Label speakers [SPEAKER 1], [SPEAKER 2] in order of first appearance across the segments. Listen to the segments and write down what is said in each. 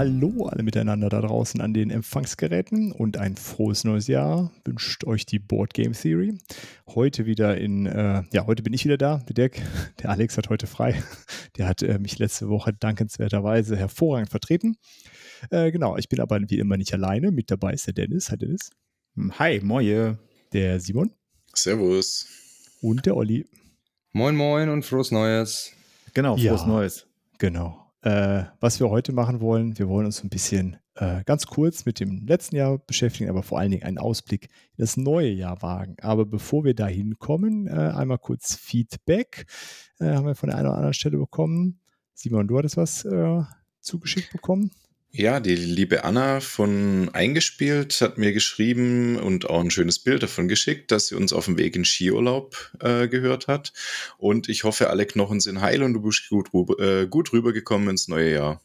[SPEAKER 1] Hallo alle miteinander da draußen an den Empfangsgeräten und ein frohes neues Jahr wünscht euch die Board Game Theory. Heute wieder in, äh, ja, heute bin ich wieder da, der Dirk. Der Alex hat heute frei. Der hat äh, mich letzte Woche dankenswerterweise hervorragend vertreten. Äh, genau, ich bin aber wie immer nicht alleine. Mit dabei ist der Dennis. Hi Dennis.
[SPEAKER 2] Hi, moje.
[SPEAKER 1] Der Simon.
[SPEAKER 3] Servus.
[SPEAKER 1] Und der Olli.
[SPEAKER 4] Moin, moin und frohes Neues.
[SPEAKER 2] Genau, frohes ja, Neues.
[SPEAKER 1] Genau. Äh, was wir heute machen wollen, wir wollen uns ein bisschen äh, ganz kurz mit dem letzten Jahr beschäftigen, aber vor allen Dingen einen Ausblick in das neue Jahr wagen. Aber bevor wir da hinkommen, äh, einmal kurz Feedback. Äh, haben wir von der einen oder anderen Stelle bekommen. Simon, du hattest was äh, zugeschickt bekommen?
[SPEAKER 3] Ja, die liebe Anna von Eingespielt hat mir geschrieben und auch ein schönes Bild davon geschickt, dass sie uns auf dem Weg in Skiurlaub äh, gehört hat. Und ich hoffe, alle Knochen sind heil und du bist gut, äh, gut rübergekommen ins neue Jahr.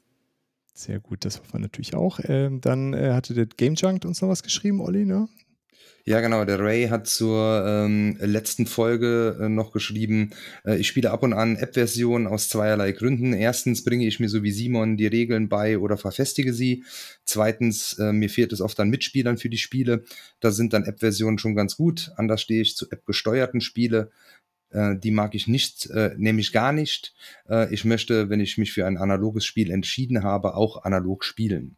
[SPEAKER 1] Sehr gut, das hoffen wir natürlich auch. Ähm, dann äh, hatte der Game Junk uns noch was geschrieben, Olli, ne?
[SPEAKER 4] Ja, genau. Der Ray hat zur ähm, letzten Folge äh, noch geschrieben, äh, ich spiele ab und an App-Versionen aus zweierlei Gründen. Erstens bringe ich mir so wie Simon die Regeln bei oder verfestige sie. Zweitens, äh, mir fehlt es oft an Mitspielern für die Spiele. Da sind dann App-Versionen schon ganz gut. Anders stehe ich zu App-gesteuerten Spiele. Äh, die mag ich nicht, äh, nämlich gar nicht. Äh, ich möchte, wenn ich mich für ein analoges Spiel entschieden habe, auch analog spielen.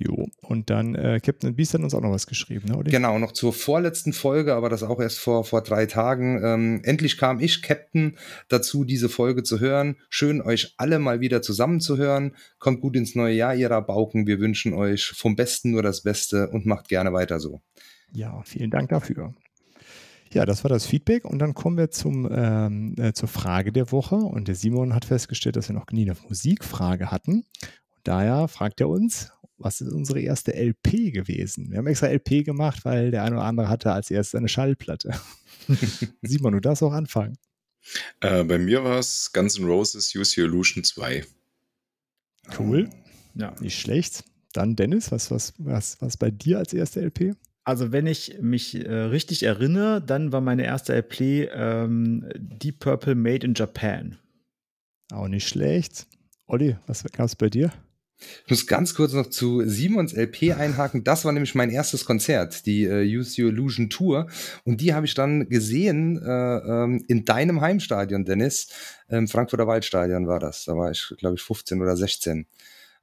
[SPEAKER 1] Jo, und dann äh, Captain Beast hat uns auch noch was geschrieben, ne?
[SPEAKER 4] Oder? Genau, noch zur vorletzten Folge, aber das auch erst vor, vor drei Tagen. Ähm, endlich kam ich, Captain, dazu, diese Folge zu hören. Schön, euch alle mal wieder zusammenzuhören. Kommt gut ins neue Jahr, ihr Rabauken. Wir wünschen euch vom Besten nur das Beste und macht gerne weiter so.
[SPEAKER 1] Ja, vielen Dank dafür. Ja, das war das Feedback und dann kommen wir zum, ähm, äh, zur Frage der Woche. Und der Simon hat festgestellt, dass wir noch nie eine Musikfrage hatten. Und daher fragt er uns, was ist unsere erste LP gewesen? Wir haben extra LP gemacht, weil der eine oder andere hatte als erstes eine Schallplatte. Simon, du darfst auch anfangen.
[SPEAKER 3] Äh, bei mir war es Guns N' Roses Use Your Illusion 2.
[SPEAKER 1] Cool. Ja. Nicht schlecht. Dann Dennis, was, was, was, was bei dir als erste LP?
[SPEAKER 2] Also, wenn ich mich äh, richtig erinnere, dann war meine erste LP ähm, Deep Purple Made in Japan.
[SPEAKER 1] Auch nicht schlecht. Olli, was gab es bei dir?
[SPEAKER 4] Ich muss ganz kurz noch zu Simons LP einhaken. Das war nämlich mein erstes Konzert, die äh, Use Your Illusion Tour. Und die habe ich dann gesehen äh, ähm, in deinem Heimstadion, Dennis. Im Frankfurter Waldstadion war das. Da war ich, glaube ich, 15 oder 16.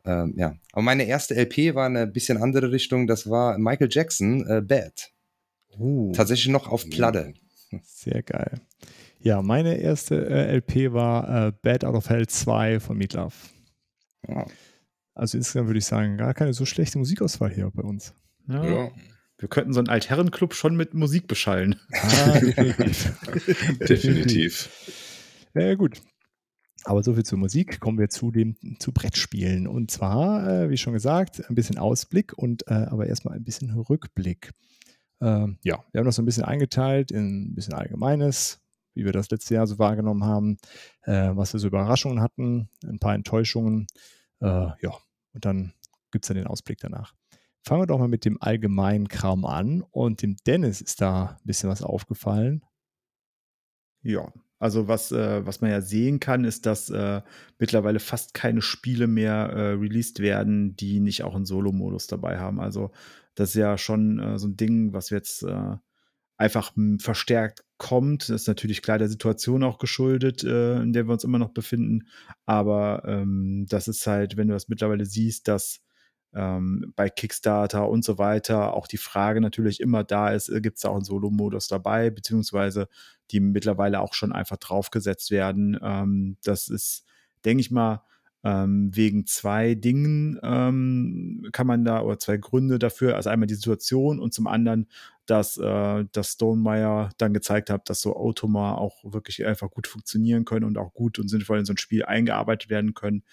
[SPEAKER 4] Ähm, ja. Aber meine erste LP war eine bisschen andere Richtung. Das war Michael Jackson, äh, Bad. Uh. Tatsächlich noch auf Platte.
[SPEAKER 1] Sehr geil. Ja, meine erste äh, LP war äh, Bad Out of Hell 2 von Meatloaf. Ja. Also insgesamt würde ich sagen, gar keine so schlechte Musikauswahl hier bei uns.
[SPEAKER 2] Ja. ja. Wir könnten so einen Altherrenclub schon mit Musik beschallen. Ah,
[SPEAKER 3] definitiv. definitiv.
[SPEAKER 1] Ja, gut. Aber so viel zur Musik. Kommen wir zu dem zu Brettspielen. Und zwar, äh, wie schon gesagt, ein bisschen Ausblick und äh, aber erstmal ein bisschen Rückblick. Ähm, ja, wir haben das so ein bisschen eingeteilt in ein bisschen Allgemeines, wie wir das letzte Jahr so wahrgenommen haben, äh, was wir so Überraschungen hatten, ein paar Enttäuschungen. Äh, ja, und dann gibt es dann den Ausblick danach. Fangen wir doch mal mit dem allgemeinen Kram an. Und dem Dennis ist da ein bisschen was aufgefallen.
[SPEAKER 2] Ja, also was, äh, was man ja sehen kann, ist, dass äh, mittlerweile fast keine Spiele mehr äh, released werden, die nicht auch einen Solo-Modus dabei haben. Also das ist ja schon äh, so ein Ding, was jetzt äh, einfach verstärkt kommt. Das ist natürlich klar der Situation auch geschuldet, äh, in der wir uns immer noch befinden. Aber ähm, das ist halt, wenn du das mittlerweile siehst, dass ähm, bei Kickstarter und so weiter auch die Frage natürlich immer da ist, äh, gibt es da auch einen Solo-Modus dabei, beziehungsweise die mittlerweile auch schon einfach draufgesetzt werden. Ähm, das ist, denke ich mal, ähm, wegen zwei Dingen ähm, kann man da, oder zwei Gründe dafür. Also einmal die Situation und zum anderen, dass, äh, dass Stonemeyer dann gezeigt hat, dass so Automa auch wirklich einfach gut funktionieren können und auch gut und sinnvoll in so ein Spiel eingearbeitet werden können.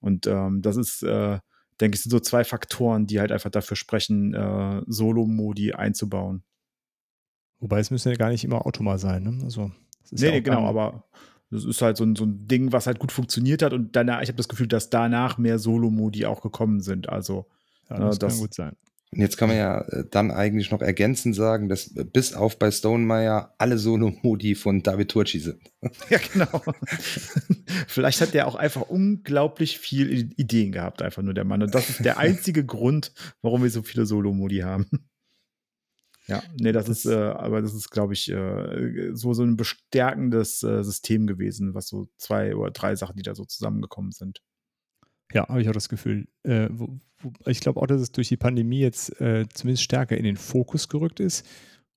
[SPEAKER 2] Und ähm, das ist, äh, denke ich, sind so zwei Faktoren, die halt einfach dafür sprechen, äh, Solo-Modi einzubauen.
[SPEAKER 1] Wobei es müssen ja gar nicht immer Automa sein, ne? Also,
[SPEAKER 2] nee, ja nee genau, aber Das ist halt so ein, so ein Ding, was halt gut funktioniert hat und danach, ich habe das Gefühl, dass danach mehr Solo-Modi auch gekommen sind. Also
[SPEAKER 1] Ja, das,
[SPEAKER 2] Äh, das-
[SPEAKER 1] kann gut sein.
[SPEAKER 4] Und jetzt kann man ja äh, dann eigentlich noch ergänzend sagen, dass äh, bis auf bei Stonemeyer alle Solo-Modi von David Turci sind.
[SPEAKER 2] Ja, genau. Vielleicht hat der auch einfach unglaublich viel Ideen gehabt, einfach nur der Mann. Und das ist der einzige Grund, warum wir so viele Solo-Modi haben. Ja, nee, das, ist, äh, aber das ist, glaube ich, äh, so, so ein bestärkendes äh, System gewesen, was so zwei oder drei Sachen, die da so zusammengekommen sind.
[SPEAKER 1] Ja, habe ich auch das Gefühl. Äh, wo, wo, ich glaube auch, dass es durch die Pandemie jetzt äh, zumindest stärker in den Fokus gerückt ist.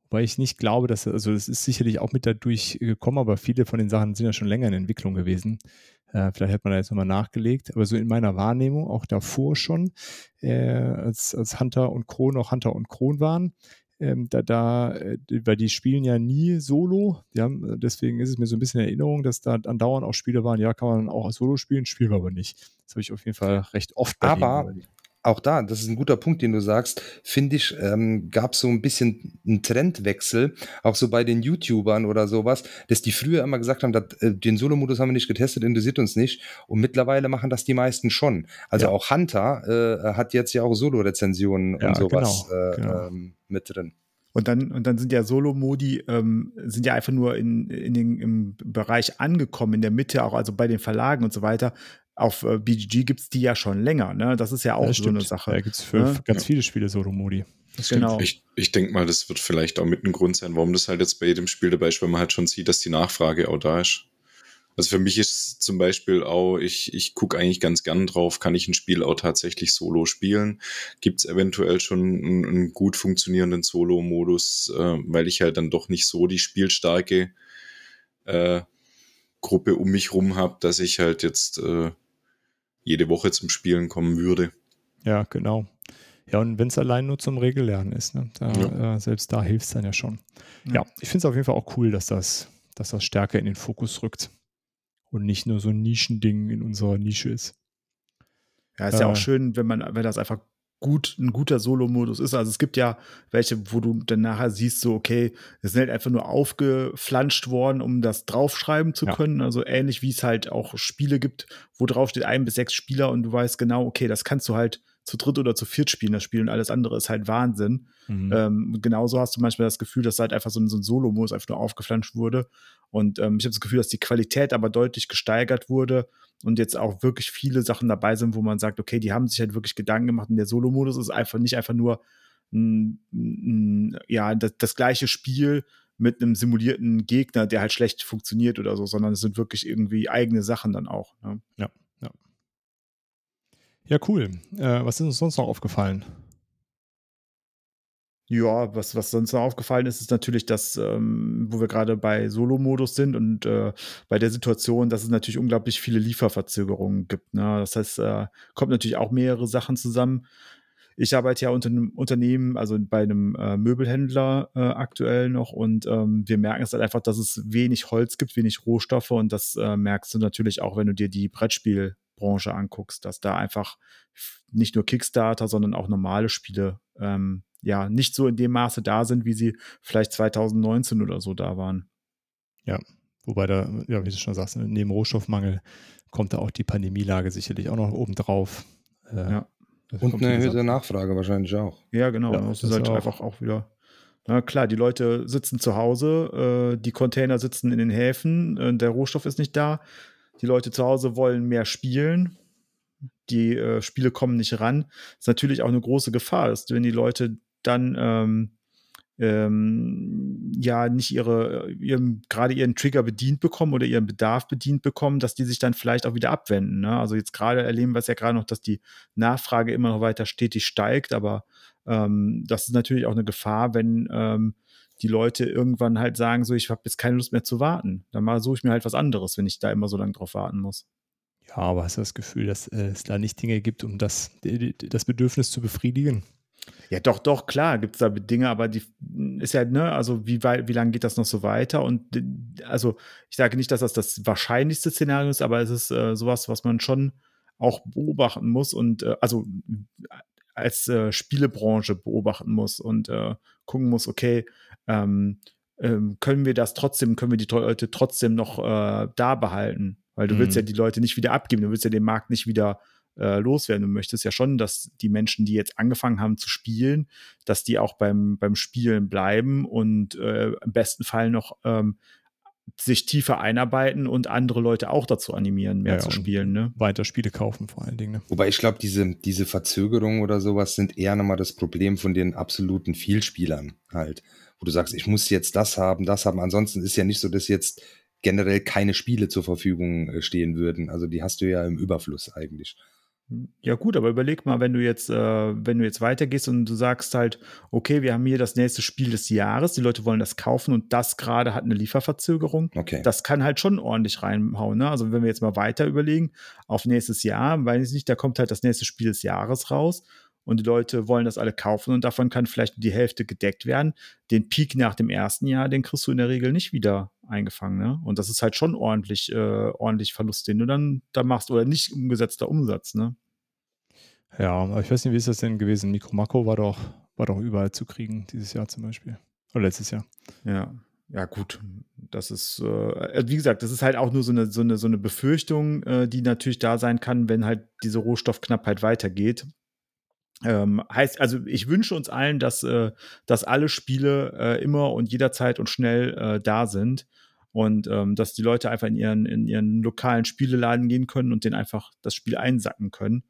[SPEAKER 1] Wobei ich nicht glaube, dass, also es ist sicherlich auch mit dadurch gekommen, aber viele von den Sachen sind ja schon länger in Entwicklung gewesen. Äh, vielleicht hat man da jetzt nochmal nachgelegt, aber so in meiner Wahrnehmung, auch davor schon, äh, als, als Hunter und Kron noch Hunter und Kron waren, ähm, da, da, äh, weil die spielen ja nie solo. Die haben, deswegen ist es mir so ein bisschen in Erinnerung, dass da andauernd auch Spiele waren, ja, kann man auch als Solo spielen, spielen wir aber nicht. Das habe ich auf jeden Fall recht oft bei
[SPEAKER 4] Aber-
[SPEAKER 1] denen.
[SPEAKER 4] Auch da, das ist ein guter Punkt, den du sagst, finde ich, ähm, gab so ein bisschen einen Trendwechsel, auch so bei den YouTubern oder sowas, dass die früher immer gesagt haben, dass, äh, den Solo-Modus haben wir nicht getestet, interessiert uns nicht. Und mittlerweile machen das die meisten schon. Also
[SPEAKER 1] Ja.
[SPEAKER 4] auch Hunter äh, hat jetzt ja auch Solo-Rezensionen
[SPEAKER 1] Ja,
[SPEAKER 4] und sowas
[SPEAKER 1] genau,
[SPEAKER 4] äh,
[SPEAKER 1] genau.
[SPEAKER 4] Ähm, mit drin.
[SPEAKER 2] Und dann, und dann sind ja Solo-Modi, ähm, sind ja einfach nur in, in den, im Bereich angekommen, in der Mitte, auch also bei den Verlagen und so weiter. Auf äh, BGG gibt es die ja schon länger, ne? Das ist ja auch
[SPEAKER 1] Ja,
[SPEAKER 2] so eine. Sache.
[SPEAKER 1] Da gibt es für
[SPEAKER 2] Ja.
[SPEAKER 1] ganz viele Spiele Solo-Modi. Das.
[SPEAKER 2] Genau.
[SPEAKER 3] Ich, ich denke mal, das wird vielleicht auch mit ein Grund sein, warum das halt jetzt bei jedem Spiel dabei ist, weil man halt schon sieht, dass die Nachfrage auch da ist. Also für mich ist zum Beispiel auch, ich, ich gucke eigentlich ganz gern drauf, kann ich ein Spiel auch tatsächlich solo spielen? Gibt es eventuell schon einen, einen gut funktionierenden Solo-Modus, äh, weil ich halt dann doch nicht so die spielstarke äh, Gruppe um mich rum habe, dass ich halt jetzt äh, jede Woche zum Spielen kommen würde.
[SPEAKER 1] Ja, genau. Ja, und wenn es allein nur zum Regellernen ist, ne? da, äh, selbst da hilft es dann ja schon. Ja,
[SPEAKER 2] Ja.
[SPEAKER 1] ich finde es auf jeden Fall auch cool, dass das, dass das stärker in den Fokus rückt und nicht nur so ein Nischending in unserer Nische ist.
[SPEAKER 2] Ja, ist ja
[SPEAKER 1] Äh.
[SPEAKER 2] auch schön, wenn man, wenn das einfach gut, ein guter Solo-Modus ist. Also es gibt ja welche, wo du dann nachher siehst, so, okay, es sind halt einfach nur aufgeflanscht worden, um das draufschreiben zu
[SPEAKER 1] Ja.
[SPEAKER 2] können. Also ähnlich wie es halt auch Spiele gibt, wo drauf steht ein bis sechs Spieler und du weißt genau, okay, das kannst du halt zu dritt oder zu viert spielen, das Spiel und alles andere ist halt Wahnsinn.
[SPEAKER 1] Mhm.
[SPEAKER 2] Ähm, genauso hast du manchmal das Gefühl, dass halt einfach so ein, so ein Solo-Modus einfach nur aufgeflanscht wurde. Und ähm, ich habe das Gefühl, dass die Qualität aber deutlich gesteigert wurde und jetzt auch wirklich viele Sachen dabei sind, wo man sagt, okay, die haben sich halt wirklich Gedanken gemacht und der Solo-Modus ist einfach nicht einfach nur ein, ein, ja, das, das gleiche Spiel mit einem simulierten Gegner, der halt schlecht funktioniert oder so, sondern es sind wirklich irgendwie eigene Sachen dann auch. Ne?
[SPEAKER 1] ja, cool. Äh, was ist uns sonst noch aufgefallen?
[SPEAKER 2] Ja, was, was sonst noch aufgefallen ist, ist natürlich, dass, ähm, wo wir gerade bei Solo-Modus sind und äh, bei der Situation, dass es natürlich unglaublich viele Lieferverzögerungen gibt. Ne? Das heißt, äh, kommt natürlich auch mehrere Sachen zusammen. Ich arbeite ja unter einem Unternehmen, also bei einem äh, Möbelhändler äh, aktuell noch und ähm, wir merken es halt einfach, dass es wenig Holz gibt, wenig Rohstoffe und das äh, merkst du natürlich auch, wenn du dir die Brettspielbranche anguckst, dass da einfach nicht nur Kickstarter, sondern auch normale Spiele ähm, ja nicht so in dem Maße da sind, wie sie vielleicht 2019 oder so da waren.
[SPEAKER 1] Wobei da, ja, wie du schon sagst, neben Rohstoffmangel kommt da auch die Pandemielage sicherlich auch noch oben drauf. Äh,
[SPEAKER 2] Ja.
[SPEAKER 4] Und eine erhöhte Nachfrage wahrscheinlich auch.
[SPEAKER 2] Ja, genau.
[SPEAKER 1] Ja,
[SPEAKER 2] das
[SPEAKER 1] das
[SPEAKER 2] ist halt
[SPEAKER 1] auch.
[SPEAKER 2] einfach auch wieder. Na klar, die Leute sitzen zu Hause, äh, die Container sitzen in den Häfen, äh, der Rohstoff ist nicht da. Die Leute zu Hause wollen mehr spielen. Die äh, Spiele kommen nicht ran. Das ist natürlich auch eine große Gefahr, ist, wenn die Leute dann ähm, ähm, ja nicht ihre, ihren, gerade ihren Trigger bedient bekommen oder ihren Bedarf bedient bekommen, dass die sich dann vielleicht auch wieder abwenden. Ne? Also jetzt gerade erleben wir es ja gerade noch, dass die Nachfrage immer noch weiter stetig steigt, aber ähm, das ist natürlich auch eine Gefahr, wenn ähm, die Leute irgendwann halt sagen, so, ich habe jetzt keine Lust mehr zu warten. Dann mal suche ich mir halt was anderes, wenn ich da immer so lange drauf warten muss.
[SPEAKER 1] Ja, aber hast du das Gefühl, dass äh, es da nicht Dinge gibt, um das, das Bedürfnis zu befriedigen?
[SPEAKER 2] Ja, doch, doch, klar, gibt es da Dinge, aber die ist ja, ne, also wie weit, wie lange geht das noch so weiter? Und also ich sage nicht, dass das das wahrscheinlichste Szenario ist, aber es ist äh, sowas, was man schon auch beobachten muss und äh, also als äh, Spielebranche beobachten muss und äh, gucken muss, okay, ähm, ähm, können wir das trotzdem, können wir die Leute trotzdem noch äh, da behalten? Weil du mhm. willst ja die Leute nicht wieder abgeben, du willst ja den Markt nicht wieder äh, loswerden. Du möchtest ja schon, dass die Menschen, die jetzt angefangen haben zu spielen, dass die auch beim, beim Spielen bleiben und äh, im besten Fall noch ähm, sich tiefer einarbeiten und andere Leute auch dazu animieren, mehr ja, zu spielen. Ne?
[SPEAKER 1] Weiter Spiele kaufen vor allen Dingen. Ne?
[SPEAKER 4] Wobei ich glaube, diese, diese Verzögerungen oder sowas sind eher nochmal das Problem von den absoluten Vielspielern halt. Wo du sagst, ich muss jetzt das haben, das haben. Ansonsten ist ja nicht so, dass jetzt generell keine Spiele zur Verfügung äh, stehen würden. Also die hast du ja im Überfluss eigentlich.
[SPEAKER 2] Ja gut, aber überleg mal, wenn du jetzt, äh, wenn du jetzt weitergehst und du sagst halt, okay, wir haben hier das nächste Spiel des Jahres, die Leute wollen das kaufen und das gerade hat eine Lieferverzögerung.
[SPEAKER 4] Okay.
[SPEAKER 2] Das kann halt schon ordentlich reinhauen. Ne? Also wenn wir jetzt mal weiter überlegen, auf nächstes Jahr, weiß ich nicht, da kommt halt das nächste Spiel des Jahres raus und die Leute wollen das alle kaufen und davon kann vielleicht die Hälfte gedeckt werden. Den Peak nach dem ersten Jahr, den kriegst du in der Regel nicht wieder eingefangen. Ne? Und das ist halt schon ordentlich, äh, ordentlich Verlust, den du dann da machst oder nicht umgesetzter Umsatz. Ne?
[SPEAKER 1] Ja, aber ich weiß nicht, wie ist das denn gewesen? Mikro Makro war doch, war doch überall zu kriegen, dieses Jahr zum Beispiel. Oder letztes Jahr.
[SPEAKER 2] Ja, ja, gut. Das ist, äh, wie gesagt, das ist halt auch nur so eine, so eine, so eine Befürchtung, äh, die natürlich da sein kann, wenn halt diese Rohstoffknappheit weitergeht. Ähm, heißt, also ich wünsche uns allen, dass, äh, dass alle Spiele äh, immer und jederzeit und schnell äh, da sind und ähm, dass die Leute einfach in ihren, in ihren lokalen Spieleladen gehen können und den einfach das Spiel einsacken können.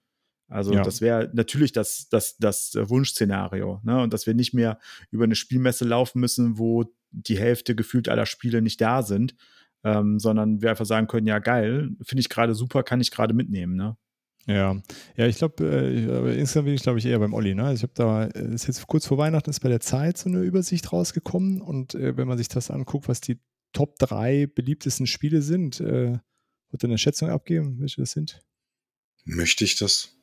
[SPEAKER 2] Also ja. das wäre natürlich das, das, das Wunschszenario. Ne? Und dass wir nicht mehr über eine Spielmesse laufen müssen, wo die Hälfte gefühlt aller Spiele nicht da sind, ähm, sondern wir einfach sagen können, ja geil, finde ich gerade super, kann ich gerade mitnehmen. Ne?
[SPEAKER 1] Ja, ja, ich glaube, äh, insgesamt bin ich, glaube ich, eher beim Olli. Ne? Also ich habe da, äh, ist jetzt kurz vor Weihnachten, ist bei der Zeit so eine Übersicht rausgekommen und äh, wenn man sich das anguckt, was die Top 3 beliebtesten Spiele sind, äh, wird eine Schätzung abgeben, welche das sind?
[SPEAKER 3] Möchte ich das?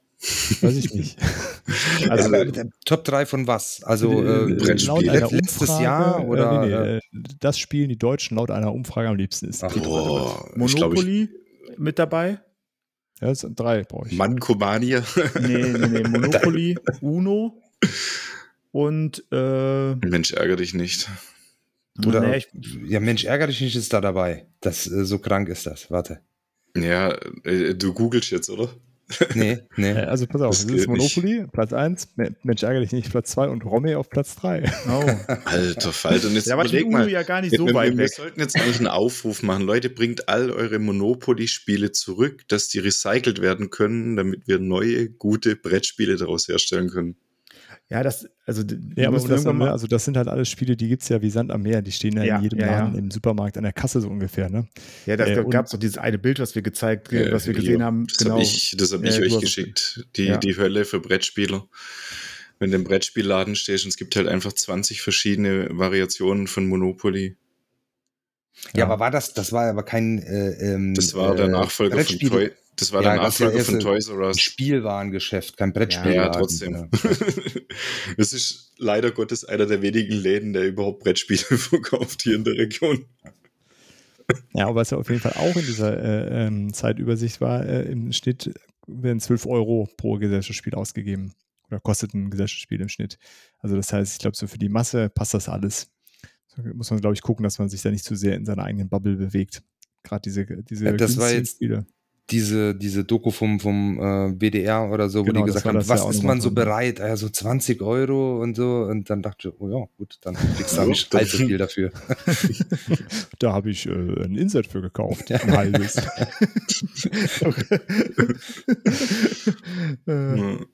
[SPEAKER 1] Weiß ich nicht.
[SPEAKER 4] also ja, Top 3 von was? Also äh,
[SPEAKER 1] Brettspiel. letztes Umfrage, Jahr oder nee, nee, das spielen die Deutschen laut einer Umfrage am liebsten ist.
[SPEAKER 2] Ach, oh, Monopoly ich, mit dabei?
[SPEAKER 1] Ja, das sind drei brauche ich.
[SPEAKER 3] Mancomania.
[SPEAKER 2] nee, nee, nee, Monopoly, Uno und äh,
[SPEAKER 3] Mensch, ärgere dich nicht.
[SPEAKER 4] Oder, nee, ich, ja, Mensch, ärgere dich nicht ist da dabei. Das, äh, so krank ist das. Warte.
[SPEAKER 3] Ja, äh, du googelst jetzt, oder?
[SPEAKER 4] Nee, nee.
[SPEAKER 1] Also pass auf, das, das ist Monopoly, nicht. Platz 1, Mensch ärgere dich nicht, Platz 2 und Romy auf Platz 3.
[SPEAKER 2] Oh.
[SPEAKER 3] Alter Falter, und jetzt
[SPEAKER 2] ja, überleg mal. ja gar nicht so weit wir,
[SPEAKER 3] weg. Wir sollten jetzt eigentlich einen Aufruf machen. Leute, bringt all eure Monopoly-Spiele zurück, dass die recycelt werden können, damit wir neue, gute Brettspiele daraus herstellen können.
[SPEAKER 2] Ja, das, also,
[SPEAKER 1] ja, aber das, dann, also das sind halt alles Spiele, die gibt es ja wie Sand am Meer, die stehen ja, ja in jedem ja, Laden ja. im Supermarkt an der Kasse so ungefähr, ne?
[SPEAKER 2] Ja, da äh, gab es doch dieses eine Bild, was wir gezeigt, äh, was wir gesehen haben.
[SPEAKER 3] Das genau. habe ich, das hab ich euch geschickt. Die, die Hölle für Brettspieler. Wenn du im Brettspielladen stehst und es gibt halt einfach 20 verschiedene Variationen von Monopoly.
[SPEAKER 4] Ja, aber war das, das war aber kein äh, ähm,
[SPEAKER 3] Das war der äh, Nachfolger von Toy, das war ja, der Nachfolger von Toys R Us.
[SPEAKER 4] Spielwarengeschäft, kein Brettspiel.
[SPEAKER 3] Ja, ja trotzdem. Es ist leider Gottes einer der wenigen Läden, der überhaupt Brettspiele verkauft hier in der Region.
[SPEAKER 1] Ja, aber was ja auf jeden Fall auch in dieser äh, ähm, Zeitübersicht war, äh, im Schnitt werden 12 Euro pro Gesellschaftsspiel ausgegeben. Oder kostet ein Gesellschaftsspiel im Schnitt. Also das heißt, ich glaube, so für die Masse passt das alles. So muss man, glaube ich, gucken, dass man sich da nicht zu sehr in seiner eigenen Bubble bewegt. Gerade diese, diese
[SPEAKER 4] ja, das war jetzt, Spiele diese, diese Doku vom, vom äh, WDR oder so, genau, wo die gesagt haben, was ja ist man so bereit? Ja, so 20 Euro und so. Und dann dachte ich, oh ja, gut, dann kriegst du nicht allzu viel dafür.
[SPEAKER 1] da habe ich äh, ein Insert für gekauft, ein halbes.
[SPEAKER 2] äh,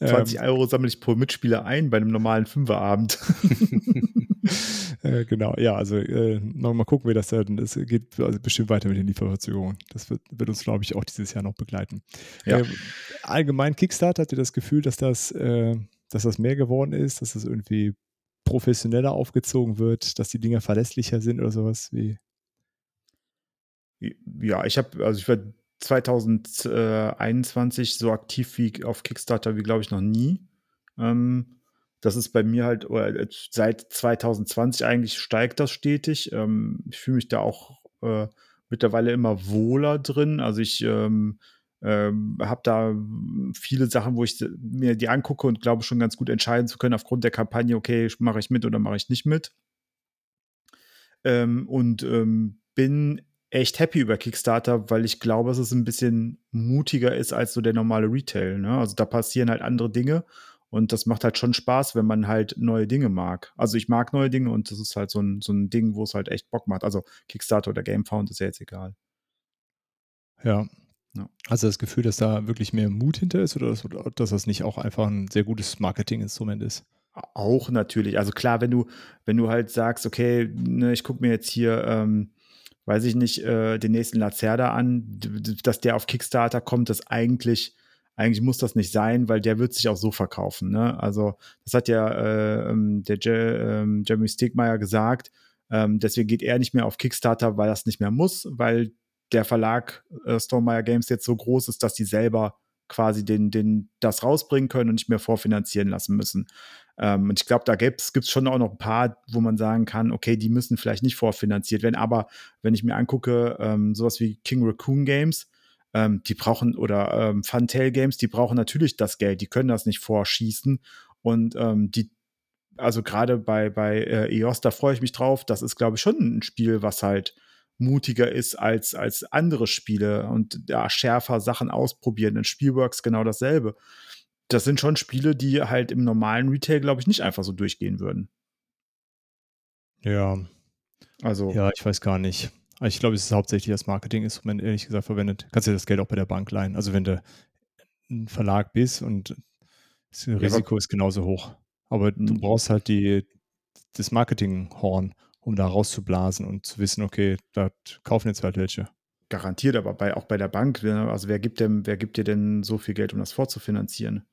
[SPEAKER 2] 20 Euro sammle ich pro Mitspieler ein bei einem normalen Fünferabend.
[SPEAKER 1] äh, genau, ja, also äh, mal gucken, wie das dann Es geht also bestimmt weiter mit den Lieferverzögerungen. Das wird, wird uns, glaube ich, auch dieses Jahr noch begleiten. Ja. Äh, allgemein Kickstarter, habt ihr das Gefühl, dass das, äh, dass das mehr geworden ist, dass das irgendwie professioneller aufgezogen wird, dass die Dinger verlässlicher sind oder sowas wie?
[SPEAKER 2] Ja, ich habe, also ich war 2021 so aktiv wie auf Kickstarter wie, glaube ich, noch nie. Ähm, das ist bei mir halt, äh, seit 2020 eigentlich steigt das stetig. Ähm, ich fühle mich da auch äh, mittlerweile immer wohler drin. Also ich ähm, ähm, habe da viele Sachen, wo ich mir die angucke und glaube schon ganz gut entscheiden zu können aufgrund der Kampagne, okay, mache ich mit oder mache ich nicht mit. ähm, und ähm, bin echt happy über Kickstarter, weil ich glaube, dass es ein bisschen mutiger ist als so der normale Retail. Ne? Also da passieren halt andere Dinge und das macht halt schon Spaß, wenn man halt neue Dinge mag. Also ich mag neue Dinge und das ist halt so ein, so ein Ding, wo es halt echt Bock macht. Also Kickstarter oder GameFound ist ja jetzt egal.
[SPEAKER 1] Ja.
[SPEAKER 2] Ja.
[SPEAKER 1] Also das Gefühl, dass da wirklich mehr Mut hinter ist oder dass, oder dass das nicht auch einfach ein sehr gutes Marketinginstrument ist?
[SPEAKER 2] Auch natürlich. Also klar, wenn du, wenn du halt sagst, okay, ne, ich gucke mir jetzt hier, ähm, weiß ich nicht, äh, den nächsten Lacerda an, dass der auf Kickstarter kommt, das eigentlich, eigentlich muss das nicht sein, weil der wird sich auch so verkaufen. Ne? Also das hat ja äh, ähm, der Je äh, Jeremy Stegmeier gesagt. Ähm, deswegen geht er nicht mehr auf Kickstarter, weil das nicht mehr muss, weil der Verlag äh, Stonemeyer Games jetzt so groß ist, dass die selber quasi den, den, das rausbringen können und nicht mehr vorfinanzieren lassen müssen. Ähm, und ich glaube, da gibt es schon auch noch ein paar, wo man sagen kann, okay, die müssen vielleicht nicht vorfinanziert werden. Aber wenn ich mir angucke, ähm, sowas wie King Raccoon Games, ähm, die brauchen, oder ähm, Funtail Games, die brauchen natürlich das Geld, die können das nicht vorschießen. Und ähm, die, also gerade bei, bei äh, EOS, da freue ich mich drauf. Das ist, glaube ich, schon ein Spiel, was halt mutiger ist als, als andere Spiele und ja, schärfer Sachen ausprobieren. In Spielworks genau dasselbe das sind schon Spiele, die halt im normalen Retail, glaube ich, nicht einfach so durchgehen würden.
[SPEAKER 1] Ja.
[SPEAKER 2] Also.
[SPEAKER 1] Ja, ich weiß gar nicht. Ich glaube, es ist hauptsächlich das Marketinginstrument, ehrlich gesagt, verwendet. Kannst du das Geld auch bei der Bank leihen. Also wenn du ein Verlag bist und das Risiko ja, ist genauso hoch. Aber du hm. brauchst halt die, das Marketinghorn, um da rauszublasen und zu wissen, okay, da kaufen jetzt halt welche.
[SPEAKER 2] Garantiert, aber bei, auch bei der Bank, ne, also wer gibt, dem, wer gibt dir denn so viel Geld, um das vorzufinanzieren?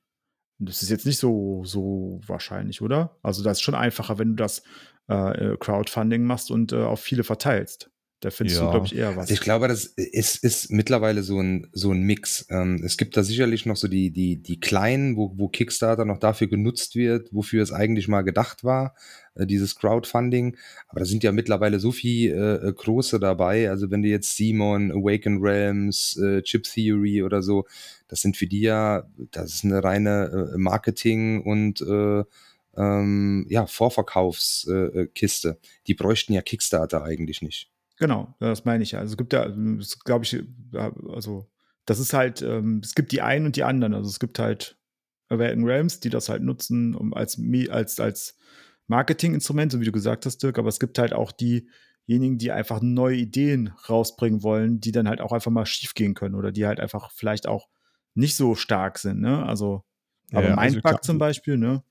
[SPEAKER 2] Das ist jetzt nicht so, so wahrscheinlich, oder? Also, das ist schon einfacher, wenn du das äh, Crowdfunding machst und äh, auf viele verteilst. Da findest ja. du, glaube ich, eher was.
[SPEAKER 4] Ich glaube, das ist, ist mittlerweile so ein, so ein Mix. Ähm, es gibt da sicherlich noch so die, die, die kleinen, wo, wo Kickstarter noch dafür genutzt wird, wofür es eigentlich mal gedacht war, äh, dieses Crowdfunding. Aber da sind ja mittlerweile so viel äh, äh große dabei. Also wenn du jetzt Simon, Awaken Realms, äh, Chip Theory oder so, das sind für die ja, das ist eine reine äh, Marketing- und äh, ähm, ja, Vorverkaufskiste. Äh, die bräuchten ja Kickstarter eigentlich nicht.
[SPEAKER 2] Genau, das meine ich. Also es gibt ja, glaube ich, also das ist halt, ähm, es gibt die einen und die anderen. Also es gibt halt Awaken Realms, die das halt nutzen, um als, als, als Marketinginstrument, so wie du gesagt hast, Dirk, aber es gibt halt auch diejenigen, die einfach neue Ideen rausbringen wollen, die dann halt auch einfach mal schief gehen können oder die halt einfach vielleicht auch nicht so stark sind, ne? Also, aber ja, Mindbug also zum Beispiel, ne?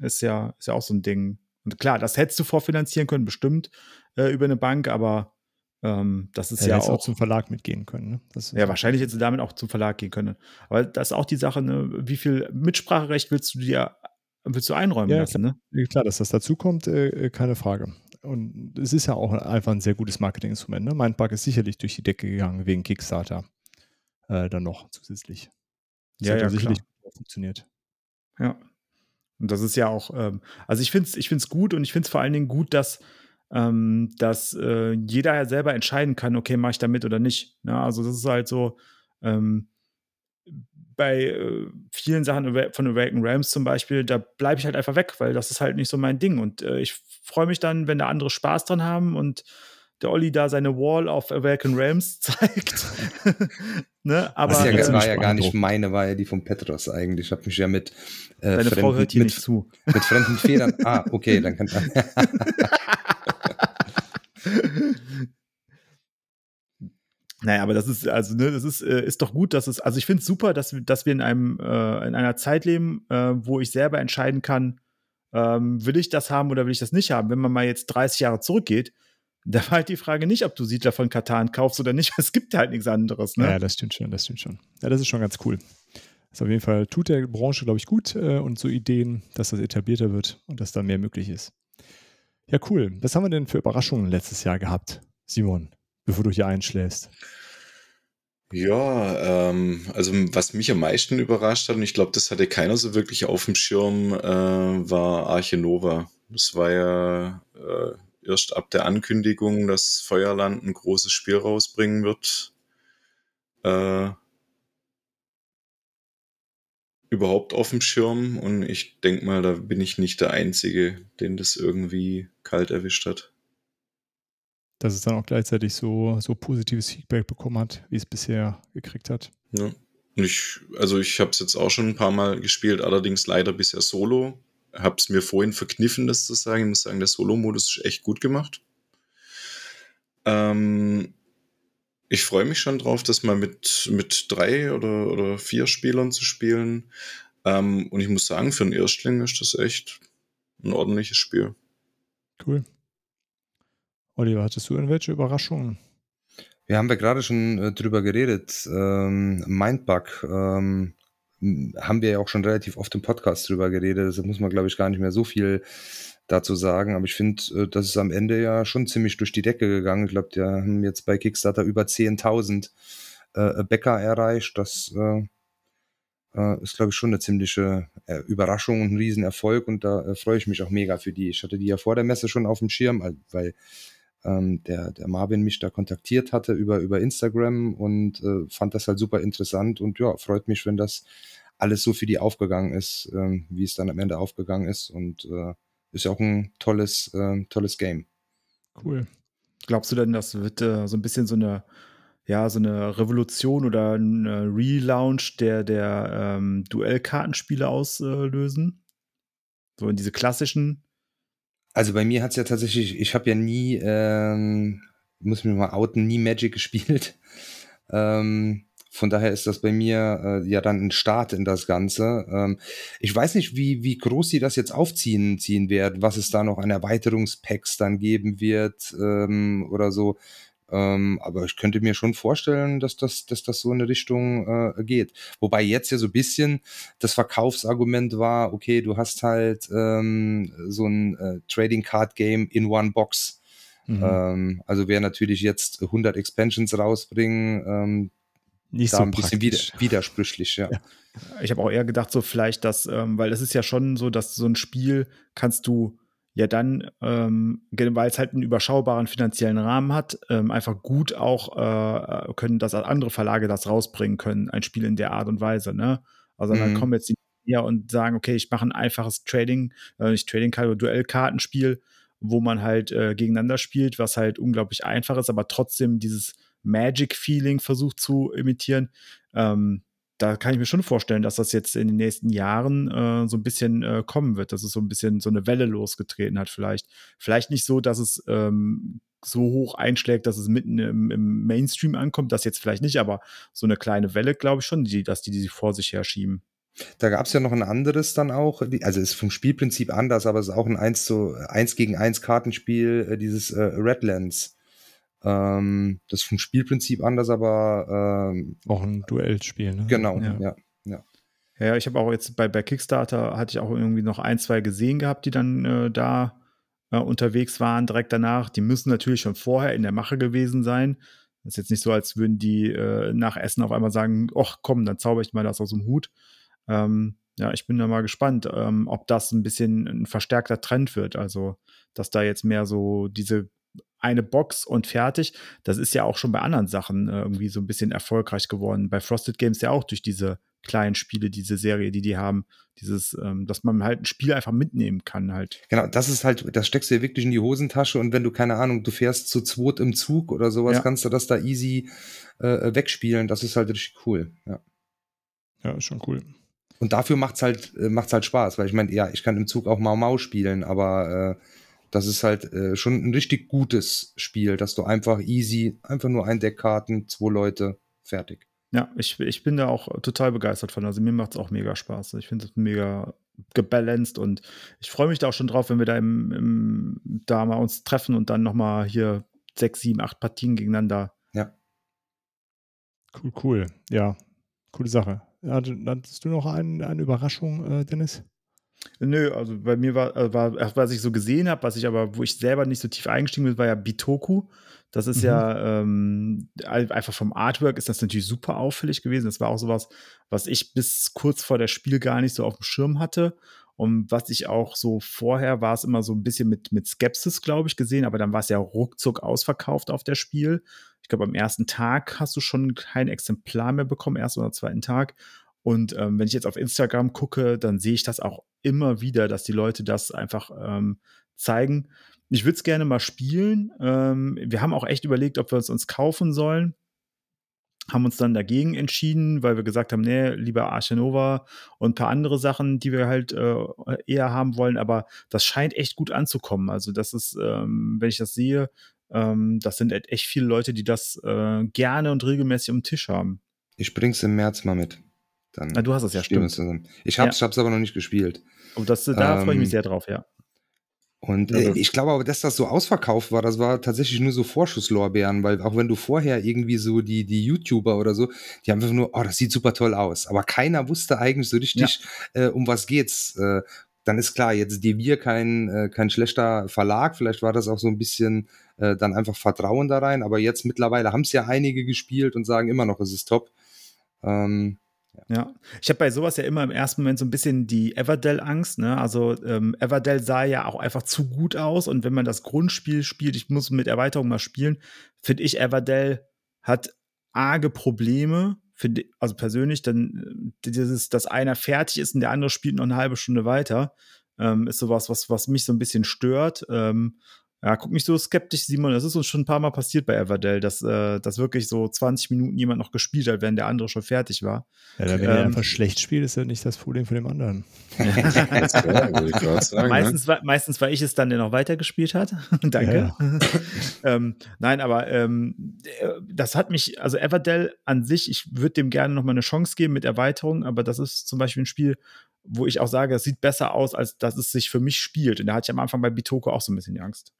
[SPEAKER 2] Ist ja, ist ja auch so ein Ding. Und klar, das hättest du vorfinanzieren können, bestimmt äh, über eine Bank, aber ähm, das ist ja, ja auch, auch,
[SPEAKER 1] zum Verlag mitgehen können. Ne?
[SPEAKER 2] ja, wahrscheinlich hättest du damit auch zum Verlag gehen können. Aber das ist auch die Sache, ne? wie viel Mitspracherecht willst du dir willst du einräumen ja, lassen?
[SPEAKER 1] Ne? Klar, dass das dazu kommt, äh, äh, keine Frage. Und es ist ja auch einfach ein sehr gutes Marketinginstrument. Ne? Mindbug ist sicherlich durch die Decke gegangen wegen Kickstarter äh, dann noch zusätzlich.
[SPEAKER 2] Das ja, ja, sicherlich klar. funktioniert. Ja. Und das ist ja auch, ähm, also ich finde es ich find's gut und ich finde es vor allen Dingen gut, dass, ähm, dass äh, jeder ja selber entscheiden kann, okay, mache ich da mit oder nicht. Ja, ne? also das ist halt so, ähm, bei äh, vielen Sachen von Awaken Rams zum Beispiel, da bleibe ich halt einfach weg, weil das ist halt nicht so mein Ding. Und äh, ich freue mich dann, wenn da andere Spaß dran haben und der Olli da seine Wall of Awaken Realms zeigt.
[SPEAKER 4] ne? Aber das ja, war ja gar nicht meine, war ja die von Petros eigentlich. Ich habe mich ja mit
[SPEAKER 2] äh, Deine fremden, Frau hört hier mit, nicht zu.
[SPEAKER 4] Mit fremden Federn. ah, okay, dann kann.
[SPEAKER 2] Naja, aber das ist, also, ne, das ist, äh, ist doch gut, dass es, also ich finde es super, dass, dass wir in einem, äh, in einer Zeit leben, äh, wo ich selber entscheiden kann, ähm, will ich das haben oder will ich das nicht haben. Wenn man mal jetzt 30 Jahre zurückgeht, da war halt die Frage nicht, ob du Siedler von Katan kaufst oder nicht. Es gibt halt nichts anderes. Ne?
[SPEAKER 1] Ja, das stimmt schon, das stimmt schon. Ja, das ist schon ganz cool. Das auf jeden Fall tut der Branche, glaube ich, gut äh, und so Ideen, dass das etablierter wird und dass da mehr möglich ist. Ja, cool. Was haben wir denn für Überraschungen letztes Jahr gehabt, Simon, bevor du hier einschläfst?
[SPEAKER 3] Ja, ähm, also was mich am meisten überrascht hat, und ich glaube, das hatte keiner so wirklich auf dem Schirm, äh, war Arche Nova. Das war ja äh, erst ab der Ankündigung, dass Feuerland ein großes Spiel rausbringen wird, äh, überhaupt auf dem Schirm. Und ich denke mal, da bin ich nicht der Einzige, den das irgendwie kalt erwischt hat.
[SPEAKER 1] dass es dann auch gleichzeitig so, so positives Feedback bekommen hat, wie es bisher gekriegt hat.
[SPEAKER 3] Ja. Ich, also ich habe es jetzt auch schon ein paar Mal gespielt, allerdings leider bisher solo. Habe es mir vorhin verkniffen, das zu sagen. Ich muss sagen, der Solo-Modus ist echt gut gemacht. Ähm, ich freue mich schon drauf, das mal mit, mit drei oder, oder vier Spielern zu spielen. Ähm, und ich muss sagen, für einen Erstling ist das echt ein ordentliches Spiel.
[SPEAKER 1] Cool. Oliver, hattest du irgendwelche Überraschungen?
[SPEAKER 4] Wir haben ja gerade schon äh, drüber geredet. Ähm, Mindbug ähm, haben wir ja auch schon relativ oft im Podcast drüber geredet. Deshalb muss man, glaube ich, gar nicht mehr so viel dazu sagen. Aber ich finde, äh, das ist am Ende ja schon ziemlich durch die Decke gegangen. Ich glaube, die haben jetzt bei Kickstarter über 10.000 äh, Bäcker erreicht. Das äh, äh, ist, glaube ich, schon eine ziemliche äh, Überraschung und ein Riesenerfolg. Und da äh, freue ich mich auch mega für die. Ich hatte die ja vor der Messe schon auf dem Schirm, weil ähm, der, der Marvin mich da kontaktiert hatte über, über Instagram und äh, fand das halt super interessant und ja, freut mich, wenn das alles so für die aufgegangen ist, ähm, wie es dann am Ende aufgegangen ist und äh, ist ja auch ein tolles, äh, tolles Game.
[SPEAKER 2] Cool. Glaubst du denn, das wird äh, so ein bisschen so eine, ja, so eine Revolution oder ein äh, Relaunch der, der ähm, Duellkartenspiele auslösen? So in diese klassischen
[SPEAKER 4] also bei mir hat es ja tatsächlich, ich habe ja nie, ähm, muss mich mal outen, nie Magic gespielt. Ähm, von daher ist das bei mir äh, ja dann ein Start in das Ganze. Ähm, ich weiß nicht, wie, wie groß sie das jetzt aufziehen ziehen werden, was es da noch an Erweiterungspacks dann geben wird ähm, oder so. Ähm, aber ich könnte mir schon vorstellen, dass das, dass das so in eine Richtung äh, geht. Wobei jetzt ja so ein bisschen das Verkaufsargument war, okay, du hast halt ähm, so ein äh, Trading Card Game in one box. Mhm. Ähm, also wer natürlich jetzt 100 Expansions rausbringen, ähm,
[SPEAKER 1] nicht so
[SPEAKER 4] ein bisschen widersprüchlich, ja. ja.
[SPEAKER 2] Ich habe auch eher gedacht, so vielleicht, dass, ähm, weil es ist ja schon so, dass so ein Spiel kannst du ja dann, ähm, weil es halt einen überschaubaren finanziellen Rahmen hat, ähm, einfach gut auch äh, können, dass andere Verlage das rausbringen können, ein Spiel in der Art und Weise. Ne? Also mhm. dann kommen jetzt die ja und sagen, okay, ich mache ein einfaches Trading, äh, nicht Trading Card oder Duellkartenspiel, wo man halt äh, gegeneinander spielt, was halt unglaublich einfach ist, aber trotzdem dieses Magic-Feeling versucht zu imitieren. Ähm, da kann ich mir schon vorstellen, dass das jetzt in den nächsten Jahren äh, so ein bisschen äh, kommen wird, dass es so ein bisschen so eine Welle losgetreten hat, vielleicht. Vielleicht nicht so, dass es ähm, so hoch einschlägt, dass es mitten im, im, Mainstream ankommt, das jetzt vielleicht nicht, aber so eine kleine Welle, glaube ich schon, die, dass die die vor sich herschieben.
[SPEAKER 4] Da gab es ja noch ein anderes dann auch, also ist vom Spielprinzip anders, aber es ist auch ein 1 zu 1 gegen 1 Kartenspiel, äh, dieses äh, Redlands. Ähm, das ist vom Spielprinzip anders, aber ähm,
[SPEAKER 1] auch ein Duellspiel, ne?
[SPEAKER 4] Genau, ja. ja, ja.
[SPEAKER 2] Ja, ich habe auch jetzt bei, bei Kickstarter hatte ich auch irgendwie noch ein, zwei gesehen gehabt, die dann äh, da äh, unterwegs waren, direkt danach. Die müssen natürlich schon vorher in der Mache gewesen sein. Das ist jetzt nicht so, als würden die äh, nach Essen auf einmal sagen, ach komm, dann zauber ich mal das aus dem Hut. Ähm, ja, ich bin da mal gespannt, ähm, ob das ein bisschen ein verstärkter Trend wird. Also, dass da jetzt mehr so diese eine Box und fertig. Das ist ja auch schon bei anderen Sachen äh, irgendwie so ein bisschen erfolgreich geworden. Bei Frosted Games ja auch durch diese kleinen Spiele, diese Serie, die die haben, dieses, ähm, dass man halt ein Spiel einfach mitnehmen kann halt.
[SPEAKER 4] Genau, das ist halt, das steckst du dir wirklich in die Hosentasche und wenn du, keine Ahnung, du fährst zu zweit im Zug oder sowas, ja. kannst du das da easy äh, wegspielen. Das ist halt richtig cool, ja.
[SPEAKER 1] Ja, ist schon cool.
[SPEAKER 4] Und dafür macht's halt, äh, macht's halt Spaß, weil ich meine, ja, ich kann im Zug auch Mau Mau spielen, aber äh, das ist halt äh, schon ein richtig gutes Spiel, dass du einfach easy, einfach nur ein Deck Karten, zwei Leute, fertig.
[SPEAKER 2] Ja, ich, ich bin da auch total begeistert von. Also mir macht es auch mega Spaß. Ich finde es mega gebalanced und ich freue mich da auch schon drauf, wenn wir da im, im da mal uns treffen und dann nochmal hier sechs, sieben, acht Partien gegeneinander.
[SPEAKER 4] Ja.
[SPEAKER 1] Cool, cool. Ja, coole Sache. Hattest du noch ein, eine Überraschung, äh, Dennis?
[SPEAKER 2] Nö, also bei mir war, äh, war, was ich so gesehen habe, was ich aber, wo ich selber nicht so tief eingestiegen bin, war ja Bitoku. Das ist mhm. ja ähm, einfach vom Artwork ist das natürlich super auffällig gewesen. Das war auch sowas, was ich bis kurz vor der Spiel gar nicht so auf dem Schirm hatte. Und was ich auch so vorher war es immer so ein bisschen mit, mit Skepsis, glaube ich, gesehen, aber dann war es ja ruckzuck ausverkauft auf der Spiel. Ich glaube, am ersten Tag hast du schon kein Exemplar mehr bekommen, ersten oder zweiten Tag. Und ähm, wenn ich jetzt auf Instagram gucke, dann sehe ich das auch immer wieder, dass die Leute das einfach ähm, zeigen. ich würde es gerne mal spielen. Ähm, wir haben auch echt überlegt, ob wir es uns kaufen sollen. Haben uns dann dagegen entschieden, weil wir gesagt haben, nee, lieber Arche Nova und ein paar andere Sachen, die wir halt äh, eher haben wollen. Aber das scheint echt gut anzukommen. Also, das ist, ähm, wenn ich das sehe, ähm, das sind echt viele Leute, die das äh, gerne und regelmäßig am Tisch haben.
[SPEAKER 4] Ich bring's im März mal mit.
[SPEAKER 2] Dann ah, du hast es ja, stimmt.
[SPEAKER 4] Ich hab's, ja. hab's aber noch nicht gespielt.
[SPEAKER 2] Oh, das, da ähm, freue ich mich ähm, sehr drauf, ja.
[SPEAKER 4] Und äh, ich glaube aber, dass das so ausverkauft war, das war tatsächlich nur so Vorschusslorbeeren, weil auch wenn du vorher irgendwie so die, die YouTuber oder so, die haben einfach nur, oh, das sieht super toll aus. Aber keiner wusste eigentlich so richtig, ja. äh, um was geht's. Äh, dann ist klar, jetzt die wir kein, äh, kein schlechter Verlag, vielleicht war das auch so ein bisschen äh, dann einfach Vertrauen da rein, aber jetzt mittlerweile haben es ja einige gespielt und sagen immer noch, es ist top. Ähm,
[SPEAKER 2] ja, ich habe bei sowas ja immer im ersten Moment so ein bisschen die Everdell-Angst. Ne? Also ähm, Everdell sah ja auch einfach zu gut aus und wenn man das Grundspiel spielt, ich muss mit Erweiterung mal spielen, finde ich, Everdell hat arge Probleme, finde also persönlich, dann äh, dieses, dass einer fertig ist und der andere spielt noch eine halbe Stunde weiter, ähm, ist sowas, was, was mich so ein bisschen stört. Ähm, ja, guck mich so skeptisch, Simon. Das ist uns schon ein paar Mal passiert bei Everdell, dass, äh, dass wirklich so 20 Minuten jemand noch gespielt hat, während der andere schon fertig war.
[SPEAKER 1] Ja, wenn ähm, er einfach schlecht spielt, ist ja nicht das Problem von dem anderen.
[SPEAKER 2] sagen, meistens, ne? war, meistens war ich es dann, der noch weiter gespielt hat. Danke. Ja. ähm, nein, aber ähm, das hat mich, also Everdell an sich, ich würde dem gerne noch mal eine Chance geben mit Erweiterung, aber das ist zum Beispiel ein Spiel, wo ich auch sage, es sieht besser aus, als dass es sich für mich spielt. Und da hatte ich am Anfang bei Bitoko auch so ein bisschen die Angst.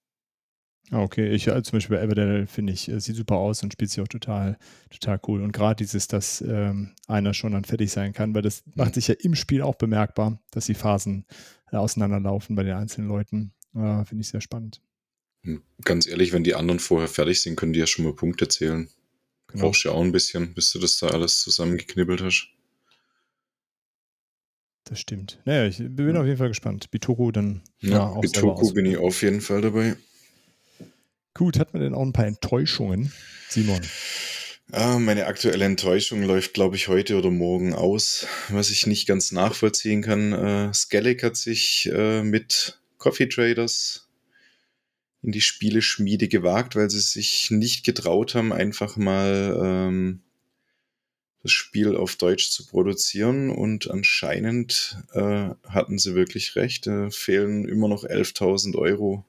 [SPEAKER 1] Ah, okay, ich äh, zum Beispiel bei Everdell finde ich, äh, sieht super aus und spielt sich auch total, total cool. Und gerade dieses, dass ähm, einer schon dann fertig sein kann, weil das macht sich ja im Spiel auch bemerkbar, dass die Phasen äh, auseinanderlaufen bei den einzelnen Leuten. Äh, finde ich sehr spannend.
[SPEAKER 3] Hm, ganz ehrlich, wenn die anderen vorher fertig sind, können die ja schon mal Punkte zählen. Genau. Brauchst ja auch ein bisschen, bis du das da alles zusammengeknibbelt hast.
[SPEAKER 1] Das stimmt. Naja, ich bin auf jeden Fall gespannt. Bitoko dann.
[SPEAKER 3] Ja, ja auch Bitoko bin ich auf jeden Fall dabei.
[SPEAKER 1] Gut, hat man denn auch ein paar Enttäuschungen, Simon?
[SPEAKER 3] Ah, meine aktuelle Enttäuschung läuft, glaube ich, heute oder morgen aus, was ich nicht ganz nachvollziehen kann. Äh, Skellig hat sich äh, mit Coffee Traders in die Spieleschmiede gewagt, weil sie sich nicht getraut haben, einfach mal ähm, das Spiel auf Deutsch zu produzieren. Und anscheinend äh, hatten sie wirklich recht. Da fehlen immer noch 11.000 Euro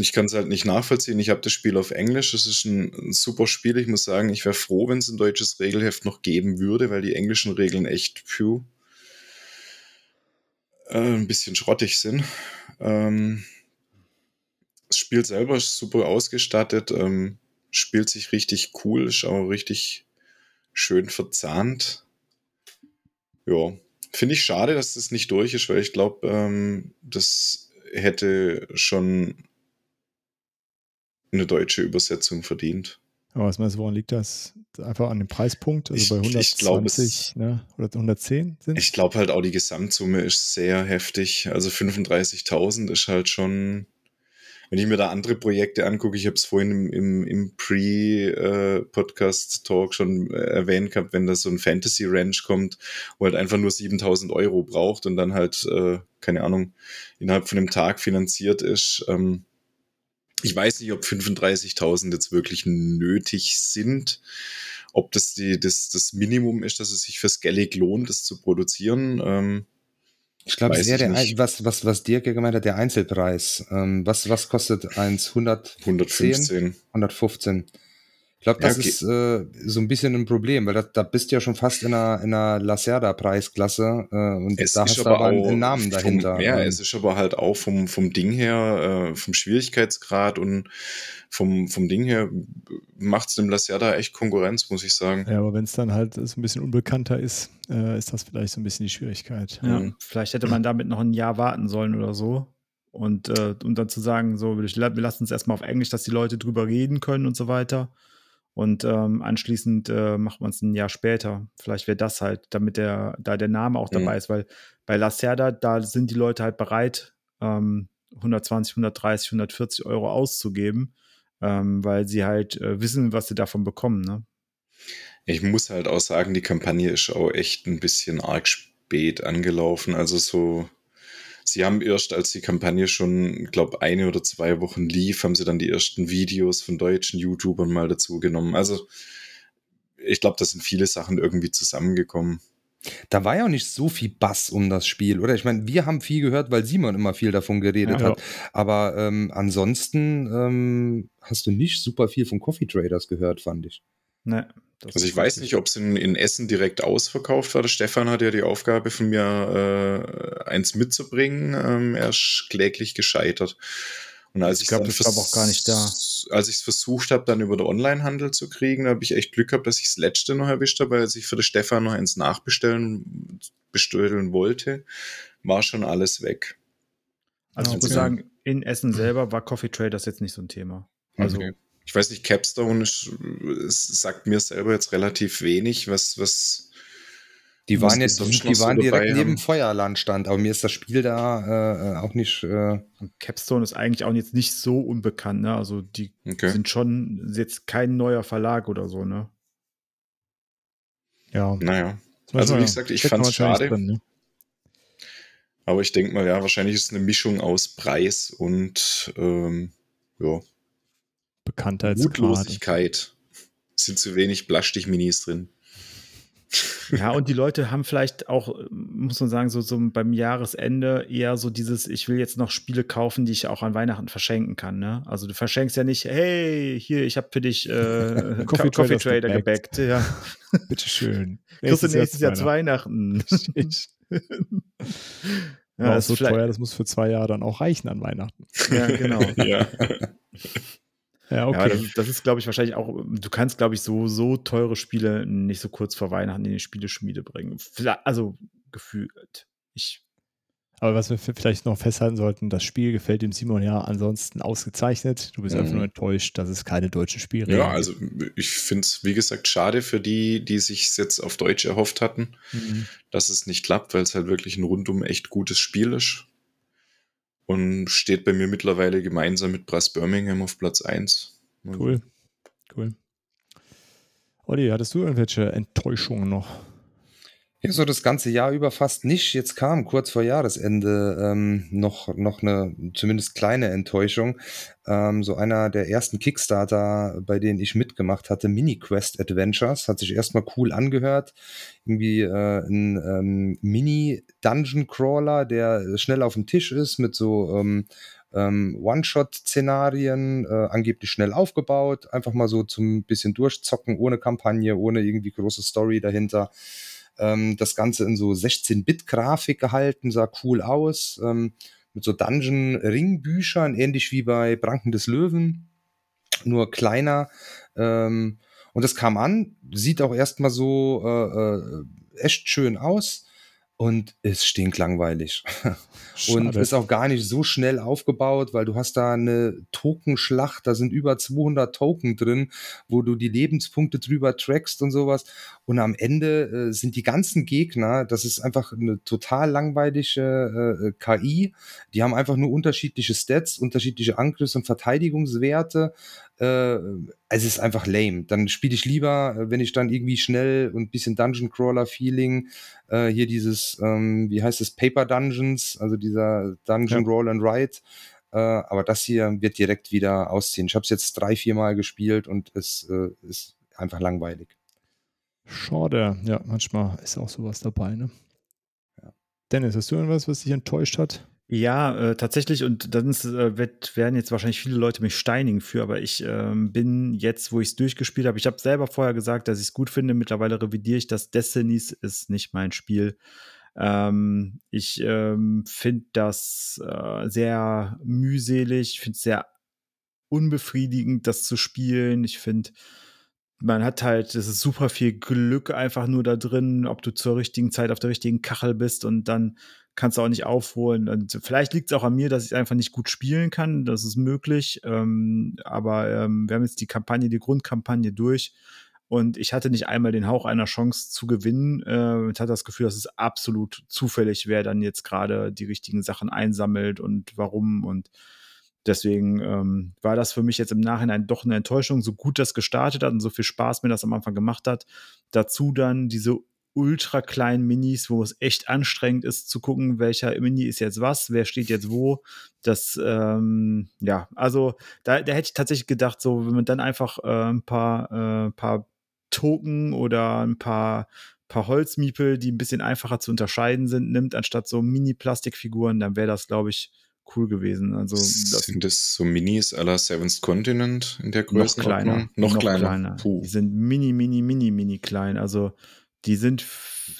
[SPEAKER 3] ich kann es halt nicht nachvollziehen. Ich habe das Spiel auf Englisch. Es ist ein, ein, super Spiel. Ich muss sagen, ich wäre froh, wenn es ein deutsches Regelheft noch geben würde, weil die englischen Regeln echt phew, äh, ein bisschen schrottig sind. Ähm, das Spiel selber ist super ausgestattet, ähm, spielt sich richtig cool, ist auch richtig schön verzahnt. Ja, finde ich schade, dass das nicht durch ist, weil ich glaube, ähm, das hätte schon eine deutsche Übersetzung verdient.
[SPEAKER 1] Aber was meinst du, woran liegt das? Einfach an dem Preispunkt? Also ich, bei 120 glaub, ne? oder 110
[SPEAKER 3] sind Ich glaube halt auch, die Gesamtsumme ist sehr heftig. Also 35.000 ist halt schon, wenn ich mir da andere Projekte angucke, ich habe es vorhin im, im, im Pre-Podcast-Talk schon erwähnt gehabt, wenn da so ein Fantasy Ranch kommt, wo halt einfach nur 7.000 Euro braucht und dann halt, äh, keine Ahnung, innerhalb von einem Tag finanziert ist, ähm, ich weiß nicht, ob 35.000 jetzt wirklich nötig sind. Ob das die, das, das Minimum ist, dass es sich für Skellig lohnt, das zu produzieren. Ähm,
[SPEAKER 4] ich glaube, was, was, was Dirk ja gemeint hat, der Einzelpreis. Ähm, was, was kostet eins? 100, 115. 115. Ich glaube, das ja, okay. ist äh, so ein bisschen ein Problem, weil da, da bist du ja schon fast in einer, in einer Lacerda-Preisklasse äh, und
[SPEAKER 3] es
[SPEAKER 4] da
[SPEAKER 3] hast du aber einen Namen dahinter. Vom, ja, es ist aber halt auch vom, vom Ding her, äh, vom Schwierigkeitsgrad und vom, vom Ding her macht es dem Lacerda echt Konkurrenz, muss ich sagen.
[SPEAKER 1] Ja, aber wenn es dann halt so ein bisschen unbekannter ist, äh, ist das vielleicht so ein bisschen die Schwierigkeit.
[SPEAKER 2] Ja, mhm. Vielleicht hätte man damit noch ein Jahr warten sollen oder so. Und, äh, und dann zu sagen, so, wir lassen es erstmal auf Englisch, dass die Leute drüber reden können und so weiter. Und ähm, anschließend äh, macht man es ein Jahr später. Vielleicht wäre das halt, damit der, da der Name auch dabei mhm. ist, weil bei Lacerda, da sind die Leute halt bereit, ähm, 120, 130, 140 Euro auszugeben, ähm, weil sie halt äh, wissen, was sie davon bekommen. Ne?
[SPEAKER 3] Ich muss halt auch sagen, die Kampagne ist auch echt ein bisschen arg spät angelaufen. Also so sie haben erst, als die Kampagne schon, glaube eine oder zwei Wochen lief, haben sie dann die ersten Videos von deutschen YouTubern mal dazu genommen. Also ich glaube, da sind viele Sachen irgendwie zusammengekommen.
[SPEAKER 4] Da war ja auch nicht so viel Bass um das Spiel, oder? Ich meine, wir haben viel gehört, weil Simon immer viel davon geredet
[SPEAKER 1] Ja.
[SPEAKER 4] hat. Aber ähm, ansonsten ähm, hast du nicht super viel von Coffee Traders gehört, fand ich.
[SPEAKER 2] Ne, das
[SPEAKER 3] Also ich weiß nicht, ob es in, in Essen direkt ausverkauft war. Der Stefan hat ja die Aufgabe von mir, äh, eins mitzubringen. Ähm, er ist kläglich gescheitert. Und als
[SPEAKER 2] Ich
[SPEAKER 3] ich
[SPEAKER 2] glaub,
[SPEAKER 3] dann
[SPEAKER 2] das war auch gar nicht da.
[SPEAKER 3] Als ich es versucht habe, dann über den Onlinehandel zu kriegen, habe ich echt Glück gehabt, dass ich das letzte noch erwischt habe, weil als ich für den Stefan noch eins nachbestellen bestellen wollte, war schon alles weg.
[SPEAKER 2] Also
[SPEAKER 1] Ja,
[SPEAKER 2] ich muss sagen, in Essen selber war Coffee Traders jetzt nicht so ein Thema. Also
[SPEAKER 3] Okay. Ich weiß nicht, Capstone ist, es sagt mir selber jetzt relativ wenig, was, was
[SPEAKER 4] Die waren
[SPEAKER 3] die
[SPEAKER 4] jetzt, die waren direkt
[SPEAKER 3] dabei
[SPEAKER 4] neben
[SPEAKER 3] haben.
[SPEAKER 4] Feuerlandstand, aber mir ist das Spiel da äh, auch nicht. Äh,
[SPEAKER 2] und Capstone ist eigentlich auch jetzt nicht so unbekannt, ne? Also die
[SPEAKER 3] Okay.
[SPEAKER 2] sind schon jetzt kein neuer Verlag oder so, ne?
[SPEAKER 1] Ja.
[SPEAKER 3] Naja. Also, wie gesagt, ich fand's
[SPEAKER 1] wahrscheinlich
[SPEAKER 3] schade.
[SPEAKER 1] Drin, ne?
[SPEAKER 3] Aber ich denke mal, ja, wahrscheinlich ist es eine Mischung aus Preis und ähm, ja,
[SPEAKER 1] Bekanntheitsgrad.
[SPEAKER 3] Mutlosigkeit. Es sind zu wenig Plastik-Minis drin.
[SPEAKER 2] Ja, und die Leute haben vielleicht auch, muss man sagen, so, so beim Jahresende eher so dieses, ich will jetzt noch Spiele kaufen, die ich auch an Weihnachten verschenken kann. Ne? Also du verschenkst ja nicht, hey, hier, ich habe für dich äh,
[SPEAKER 1] Coffee
[SPEAKER 2] Coffee, Trader
[SPEAKER 1] gebackt.
[SPEAKER 2] gebackt. Ja.
[SPEAKER 1] Bitteschön.
[SPEAKER 2] Kriegst du nächstes Jahr zu
[SPEAKER 1] Weihnachten.
[SPEAKER 2] Weihnachten.
[SPEAKER 1] Ja,
[SPEAKER 2] ist
[SPEAKER 1] so teuer, das muss für zwei Jahre dann auch reichen an Weihnachten.
[SPEAKER 2] ja, genau.
[SPEAKER 3] ja.
[SPEAKER 1] Ja,
[SPEAKER 2] Ja,
[SPEAKER 1] okay.
[SPEAKER 2] das, ist- das ist, glaube ich, wahrscheinlich auch, du kannst, glaube ich, so, so teure Spiele nicht so kurz vor Weihnachten in die Spieleschmiede bringen. Also gefühlt. Ich,
[SPEAKER 1] Aber was wir vielleicht noch festhalten sollten, das Spiel gefällt dem Simon ja ansonsten ausgezeichnet. Du bist
[SPEAKER 3] Mhm.
[SPEAKER 1] einfach nur enttäuscht, dass es keine deutschen Spiele
[SPEAKER 3] ja, also ich finde es, wie gesagt, schade für die, die sich jetzt auf Deutsch erhofft hatten,
[SPEAKER 1] Mhm.
[SPEAKER 3] dass es nicht klappt, weil es halt wirklich ein rundum echt gutes Spiel ist. Und steht bei mir mittlerweile gemeinsam mit Brass Birmingham auf Platz 1.
[SPEAKER 1] Cool. Cool. Olli, hattest du irgendwelche Enttäuschungen noch?
[SPEAKER 4] Ja, so das ganze Jahr über fast nicht. Jetzt kam kurz vor Jahresende ähm, noch, noch eine zumindest kleine Enttäuschung. Ähm, so einer der ersten Kickstarter, bei denen ich mitgemacht hatte, Mini Quest Adventures, hat sich erstmal cool angehört. Irgendwie äh, ein ähm, Mini-Dungeon-Crawler, der schnell auf dem Tisch ist mit so ähm, ähm, One-Shot-Szenarien, äh, angeblich schnell aufgebaut, einfach mal so zum bisschen durchzocken, ohne Kampagne, ohne irgendwie große Story dahinter. Ähm, das Ganze in so 16-Bit-Grafik gehalten, sah cool aus, ähm, mit so Dungeon-Ringbüchern, ähnlich wie bei Branken des Löwen, nur kleiner. Ähm, und das kam an, sieht auch erstmal so äh, äh, echt schön aus und ist stinklangweilig. Und
[SPEAKER 1] Schade.
[SPEAKER 4] ist auch gar nicht so schnell aufgebaut, weil du hast da eine Tokenschlacht, da sind über 200 Token drin, wo du die Lebenspunkte drüber trackst und sowas. Und am Ende äh, sind die ganzen Gegner, das ist einfach eine total langweilige äh, KI. Die haben einfach nur unterschiedliche Stats, unterschiedliche Angriffs- und Verteidigungswerte. Äh, es ist einfach lame. Dann spiele ich lieber, äh, wenn ich dann irgendwie schnell und bisschen Dungeon Crawler Feeling äh, hier dieses, ähm, wie heißt es, Paper Dungeons, also dieser Dungeon
[SPEAKER 1] Ja.
[SPEAKER 4] Roll and Write. Äh, aber das hier wird direkt wieder ausziehen. Ich habe es jetzt drei, vier Mal gespielt und es äh, ist einfach langweilig.
[SPEAKER 1] Schade. Ja, manchmal ist auch sowas dabei, ne?
[SPEAKER 4] Ja.
[SPEAKER 1] Dennis, hast du irgendwas, was dich enttäuscht hat?
[SPEAKER 2] Ja, äh, tatsächlich, und dann ist, äh, wird, werden jetzt wahrscheinlich viele Leute mich steinigen für, aber ich ähm, bin jetzt, wo ich es durchgespielt habe, ich habe selber vorher gesagt, dass ich es gut finde, mittlerweile revidiere ich das. Destinies ist nicht mein Spiel. Ähm, ich ähm, finde das äh, sehr mühselig, ich finde es sehr unbefriedigend, das zu spielen. Ich finde, man hat halt, es ist super viel Glück einfach nur da drin, ob du zur richtigen Zeit auf der richtigen Kachel bist und dann kannst du auch nicht aufholen. Und vielleicht liegt es auch an mir, dass ich einfach nicht gut spielen kann. Das ist möglich. Ähm, aber ähm, wir haben jetzt die Kampagne, die Grundkampagne durch. Und ich hatte nicht einmal den Hauch einer Chance zu gewinnen. Äh, ich hatte das Gefühl, dass es absolut zufällig, wer dann jetzt gerade die richtigen Sachen einsammelt und warum. Und deswegen ähm, war das für mich jetzt im Nachhinein doch eine Enttäuschung, so gut das gestartet hat und so viel Spaß mir das am Anfang gemacht hat. Dazu dann diese ultra kleinen Minis, wo es echt anstrengend ist zu gucken, welcher Mini ist jetzt was, wer steht jetzt wo. Das, ähm, ja, also da, da hätte ich tatsächlich gedacht, so, wenn man dann einfach äh, ein paar, äh, paar Token oder ein paar paar Holzmiepel, die ein bisschen einfacher zu unterscheiden sind, nimmt, anstatt so Mini-Plastikfiguren, dann wäre das, glaube ich, cool gewesen. Also das
[SPEAKER 3] sind das so Minis aller Seventh Continent in der Größe?
[SPEAKER 2] Noch kleiner.
[SPEAKER 3] Noch, noch kleiner. kleiner.
[SPEAKER 2] Die sind mini, mini, mini, mini klein. Also die sind,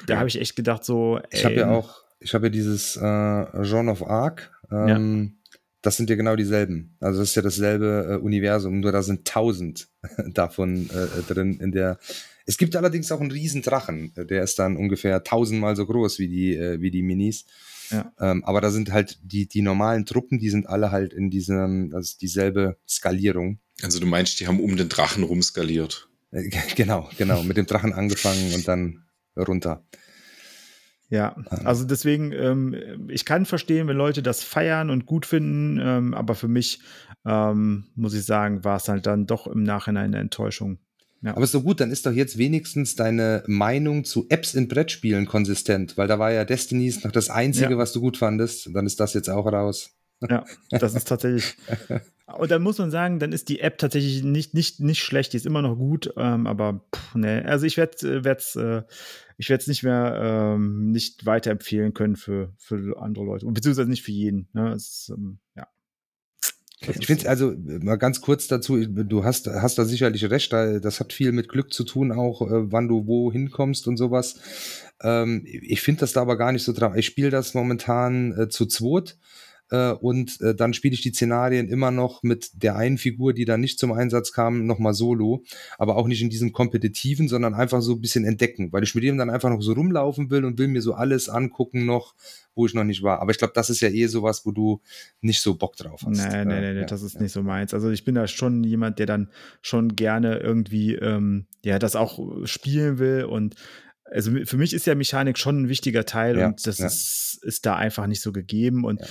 [SPEAKER 2] da habe ich echt gedacht so.
[SPEAKER 4] Ich habe ja auch, ich habe ja dieses äh, Jean of Arc. Ähm, ja. Das sind ja genau dieselben. Also das ist ja dasselbe äh, Universum, nur da sind tausend davon äh, drin in der. Es gibt allerdings auch einen riesen Drachen, der ist dann ungefähr tausendmal so groß wie die, äh, wie die Minis. Ja. Ähm, aber da sind halt die, die normalen Truppen, die sind alle halt in diesem, das ist dieselbe Skalierung.
[SPEAKER 3] Also du meinst, die haben um den Drachen rumskaliert.
[SPEAKER 4] Genau, genau. Mit dem Drachen angefangen und dann runter.
[SPEAKER 2] Ja, also deswegen, ähm, ich kann verstehen, wenn Leute das feiern und gut finden, ähm, aber für mich, ähm, muss ich sagen, war es halt dann doch im Nachhinein eine Enttäuschung.
[SPEAKER 4] Ja. Aber ist doch gut, dann ist doch jetzt wenigstens deine Meinung zu Apps in Brettspielen konsistent, weil da war ja Destinies noch das Einzige, ja. was du gut fandest. Dann ist das jetzt auch raus.
[SPEAKER 2] Ja, das ist tatsächlich. Und dann muss man sagen, dann ist die App tatsächlich nicht, nicht, nicht schlecht, die ist immer noch gut, ähm, aber pff, ne, also ich werde es äh, ich werde es nicht mehr ähm, nicht weiterempfehlen können für, für andere Leute, beziehungsweise nicht für jeden. Ne? Ist, ähm, ja.
[SPEAKER 4] Ich finde also mal ganz kurz dazu, du hast, hast da sicherlich recht, das hat viel mit Glück zu tun, auch äh, wann du wo hinkommst und sowas. Ähm, ich finde das da aber gar nicht so dran. Ich spiele das momentan äh, zu zweit äh, und äh, dann spiele ich die Szenarien immer noch mit der einen Figur, die dann nicht zum Einsatz kam, nochmal solo, aber auch nicht in diesem kompetitiven, sondern einfach so ein bisschen entdecken, weil ich mit dem dann einfach noch so rumlaufen will und will mir so alles angucken noch, wo ich noch nicht war. Aber ich glaube, das ist ja eh sowas, wo du nicht so Bock drauf hast.
[SPEAKER 2] Nee, nee, nee, nee ja, das ist ja. nicht so meins. Also ich bin da schon jemand, der dann schon gerne irgendwie, ähm, ja, das auch spielen will und also für mich ist ja Mechanik schon ein wichtiger Teil ja, und das ist, ist da einfach nicht so gegeben und ja,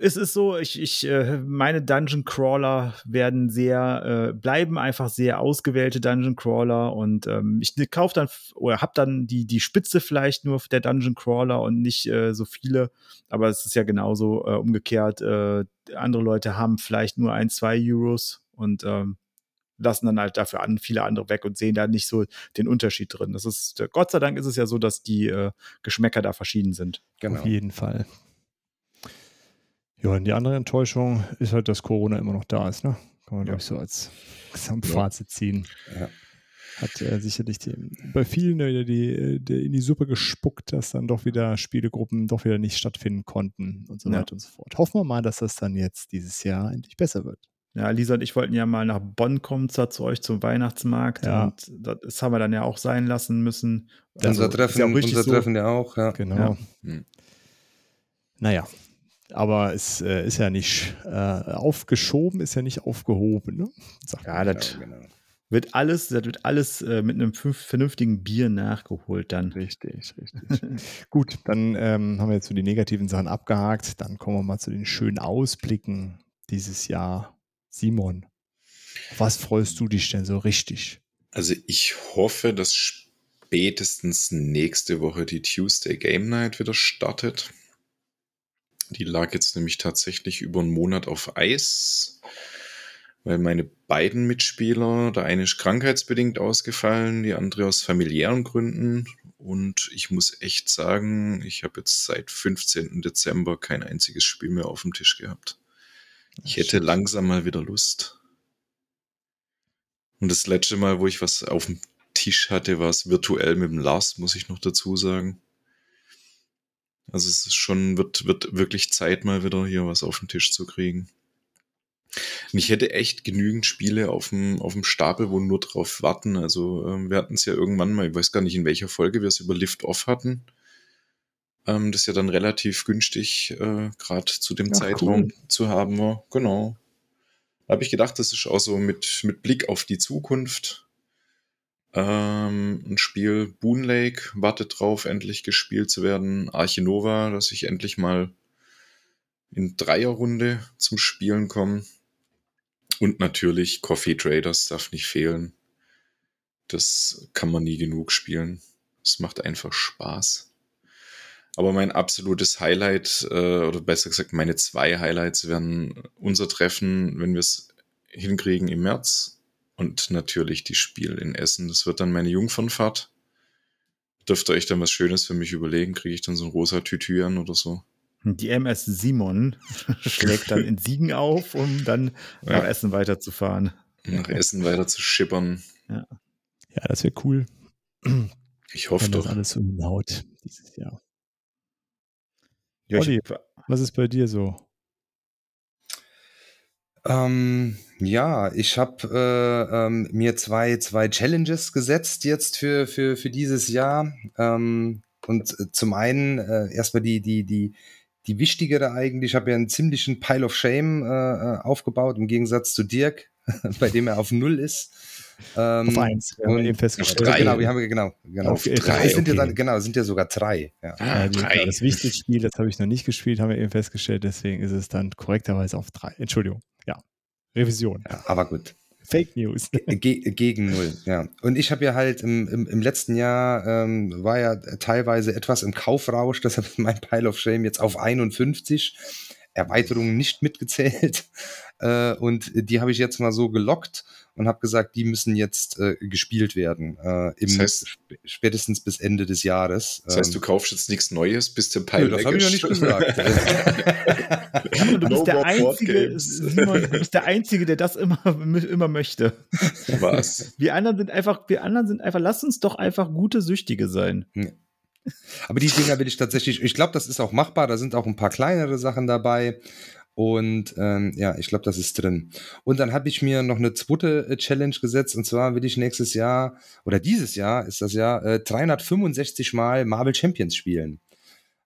[SPEAKER 2] es ist so, ich, ich, äh, meine Dungeon Crawler werden sehr, äh, bleiben einfach sehr ausgewählte Dungeon Crawler und ähm, ich ne, kaufe dann oder hab dann die, die Spitze vielleicht nur der Dungeon Crawler und nicht äh, so viele, aber es ist ja genauso äh, umgekehrt. Äh, andere Leute haben vielleicht nur ein, zwei Euros und ähm, lassen dann halt dafür an viele andere weg und sehen da nicht so den Unterschied drin. Das ist, Gott sei Dank ist es ja so, dass die äh, Geschmäcker da verschieden sind.
[SPEAKER 1] Genau. Auf jeden Fall. Ja, und die andere Enttäuschung ist halt, dass Corona immer noch da ist, ne? Kann man, ja. glaube ich, so als Gesamtfazit ziehen. Ja. Hat äh, sicherlich die, bei vielen wieder die, die, in die Suppe gespuckt, dass dann doch wieder Spielegruppen doch wieder nicht stattfinden konnten und so ja. weiter und so fort. Hoffen wir mal, dass das dann jetzt dieses Jahr endlich besser wird.
[SPEAKER 2] Ja, Lisa und ich wollten ja mal nach Bonn kommen, zwar zu euch zum Weihnachtsmarkt. Ja. Und das haben wir dann ja auch sein lassen müssen.
[SPEAKER 4] Also, unser Treffen, ja unser so. Treffen ja auch, ja.
[SPEAKER 1] Genau. Ja. Hm. Naja, aber es äh, ist ja nicht äh, aufgeschoben, ist ja nicht aufgehoben. Ne?
[SPEAKER 2] ja, das genau. wird alles, das wird alles äh, mit einem vernünftigen Bier nachgeholt dann.
[SPEAKER 1] Richtig, richtig. Gut, dann ähm, haben wir jetzt so die negativen Sachen abgehakt. Dann kommen wir mal zu den schönen Ausblicken dieses Jahr. Simon, was freust du dich denn so richtig?
[SPEAKER 3] Also ich hoffe, dass spätestens nächste Woche die Tuesday Game Night wieder startet. Die lag jetzt nämlich tatsächlich über einen Monat auf Eis, weil meine beiden Mitspieler, der eine ist krankheitsbedingt ausgefallen, die andere aus familiären Gründen. Und ich muss echt sagen, ich habe jetzt seit 15. Dezember kein einziges Spiel mehr auf dem Tisch gehabt. Ich hätte langsam mal wieder Lust. Und das letzte Mal, wo ich was auf dem Tisch hatte, war es virtuell mit dem Lars, muss ich noch dazu sagen. Also es ist schon, wird, wird wirklich Zeit, mal wieder hier was auf den Tisch zu kriegen. Und ich hätte echt genügend Spiele auf dem, auf dem Stapel, wo nur drauf warten. Also ähm, wir hatten es ja irgendwann mal, ich weiß gar nicht, in welcher Folge wir es über Lift Off hatten. Ähm, das ja dann relativ günstig äh, gerade zu dem Ach, Zeitraum cool. zu haben war. Genau. Da habe ich gedacht, das ist auch so mit, mit Blick auf die Zukunft ähm, ein Spiel Boon Lake wartet drauf, endlich gespielt zu werden. Archinova, dass ich endlich mal in Dreierrunde zum Spielen komme. Und natürlich Coffee Traders darf nicht fehlen. Das kann man nie genug spielen. Es macht einfach Spaß. Aber mein absolutes Highlight, äh, oder besser gesagt, meine zwei Highlights werden unser Treffen, wenn wir es hinkriegen im März und natürlich die Spiel in Essen. Das wird dann meine Jungfernfahrt. Dürft ihr euch dann was Schönes für mich überlegen? Kriege ich dann so ein rosa Tütü an oder so?
[SPEAKER 2] Die MS Simon schlägt dann in Siegen auf, um dann nach
[SPEAKER 3] Ja.
[SPEAKER 2] Essen weiterzufahren.
[SPEAKER 3] Nach Essen weiter zu schippern.
[SPEAKER 1] Ja, das wäre cool,
[SPEAKER 3] Ich hoffe
[SPEAKER 1] wenn das
[SPEAKER 3] doch.
[SPEAKER 1] alles so hinhaut dieses Jahr.
[SPEAKER 2] Ja,
[SPEAKER 1] Olli. Was ist bei dir so?
[SPEAKER 4] Ähm, ja, ich habe äh, ähm, mir zwei, zwei Challenges gesetzt jetzt für, für, für dieses Jahr. Ähm, und äh, zum einen äh, erstmal die, die, die, die wichtigere eigentlich. Ich habe ja einen ziemlichen Pile of Shame äh, äh, aufgebaut, im Gegensatz zu Dirk, bei dem er auf Null ist. Ähm,
[SPEAKER 1] Auf eins. Wir haben eben festgestellt.
[SPEAKER 3] Auf drei.
[SPEAKER 4] Genau, wir haben genau, genau.
[SPEAKER 1] Auf
[SPEAKER 4] Drei
[SPEAKER 1] drei,
[SPEAKER 4] sind ja
[SPEAKER 1] okay.
[SPEAKER 4] dann, genau, sind ja sogar drei. Ja.
[SPEAKER 3] Ah,
[SPEAKER 1] Ja,
[SPEAKER 3] drei.
[SPEAKER 1] Das wichtigste Spiel, das habe ich noch nicht gespielt, haben wir eben festgestellt, deswegen ist es dann korrekterweise auf drei. Entschuldigung, ja. Revision.
[SPEAKER 4] ja, aber gut.
[SPEAKER 1] Fake News.
[SPEAKER 4] Ge gegen null, ja. Und ich habe ja halt im, im, im letzten Jahr ähm, war ja teilweise etwas im Kaufrausch, deshalb ist mein Pile of Shame jetzt auf 51. Erweiterungen nicht mitgezählt. Äh, und die habe ich jetzt mal so gelockt und habe gesagt, die müssen jetzt äh, gespielt werden. Äh, im,
[SPEAKER 3] Das heißt-
[SPEAKER 4] sp spätestens bis Ende des Jahres.
[SPEAKER 3] Das heißt, du
[SPEAKER 4] Ähm,
[SPEAKER 3] kaufst jetzt nichts Neues, bis der
[SPEAKER 4] nö,
[SPEAKER 3] Pile
[SPEAKER 4] das habe ich noch nicht gesagt.
[SPEAKER 2] Du
[SPEAKER 3] No
[SPEAKER 2] bist der
[SPEAKER 3] more board
[SPEAKER 2] Einzige. Simon, du bist der Einzige, der das immer, immer möchte.
[SPEAKER 3] Was?
[SPEAKER 2] Wir anderen sind einfach, wir anderen sind einfach, lass uns doch einfach gute Süchtige sein.
[SPEAKER 4] Aber die Dinger will ich tatsächlich, ich glaube, das ist auch machbar. Da sind auch ein paar kleinere Sachen dabei. Und ähm, ja, ich glaube, das ist drin. Und dann habe ich mir noch eine zweite äh, Challenge gesetzt. Und zwar will ich nächstes Jahr, oder dieses Jahr ist das Jahr, äh, 365 Mal Marvel Champions spielen.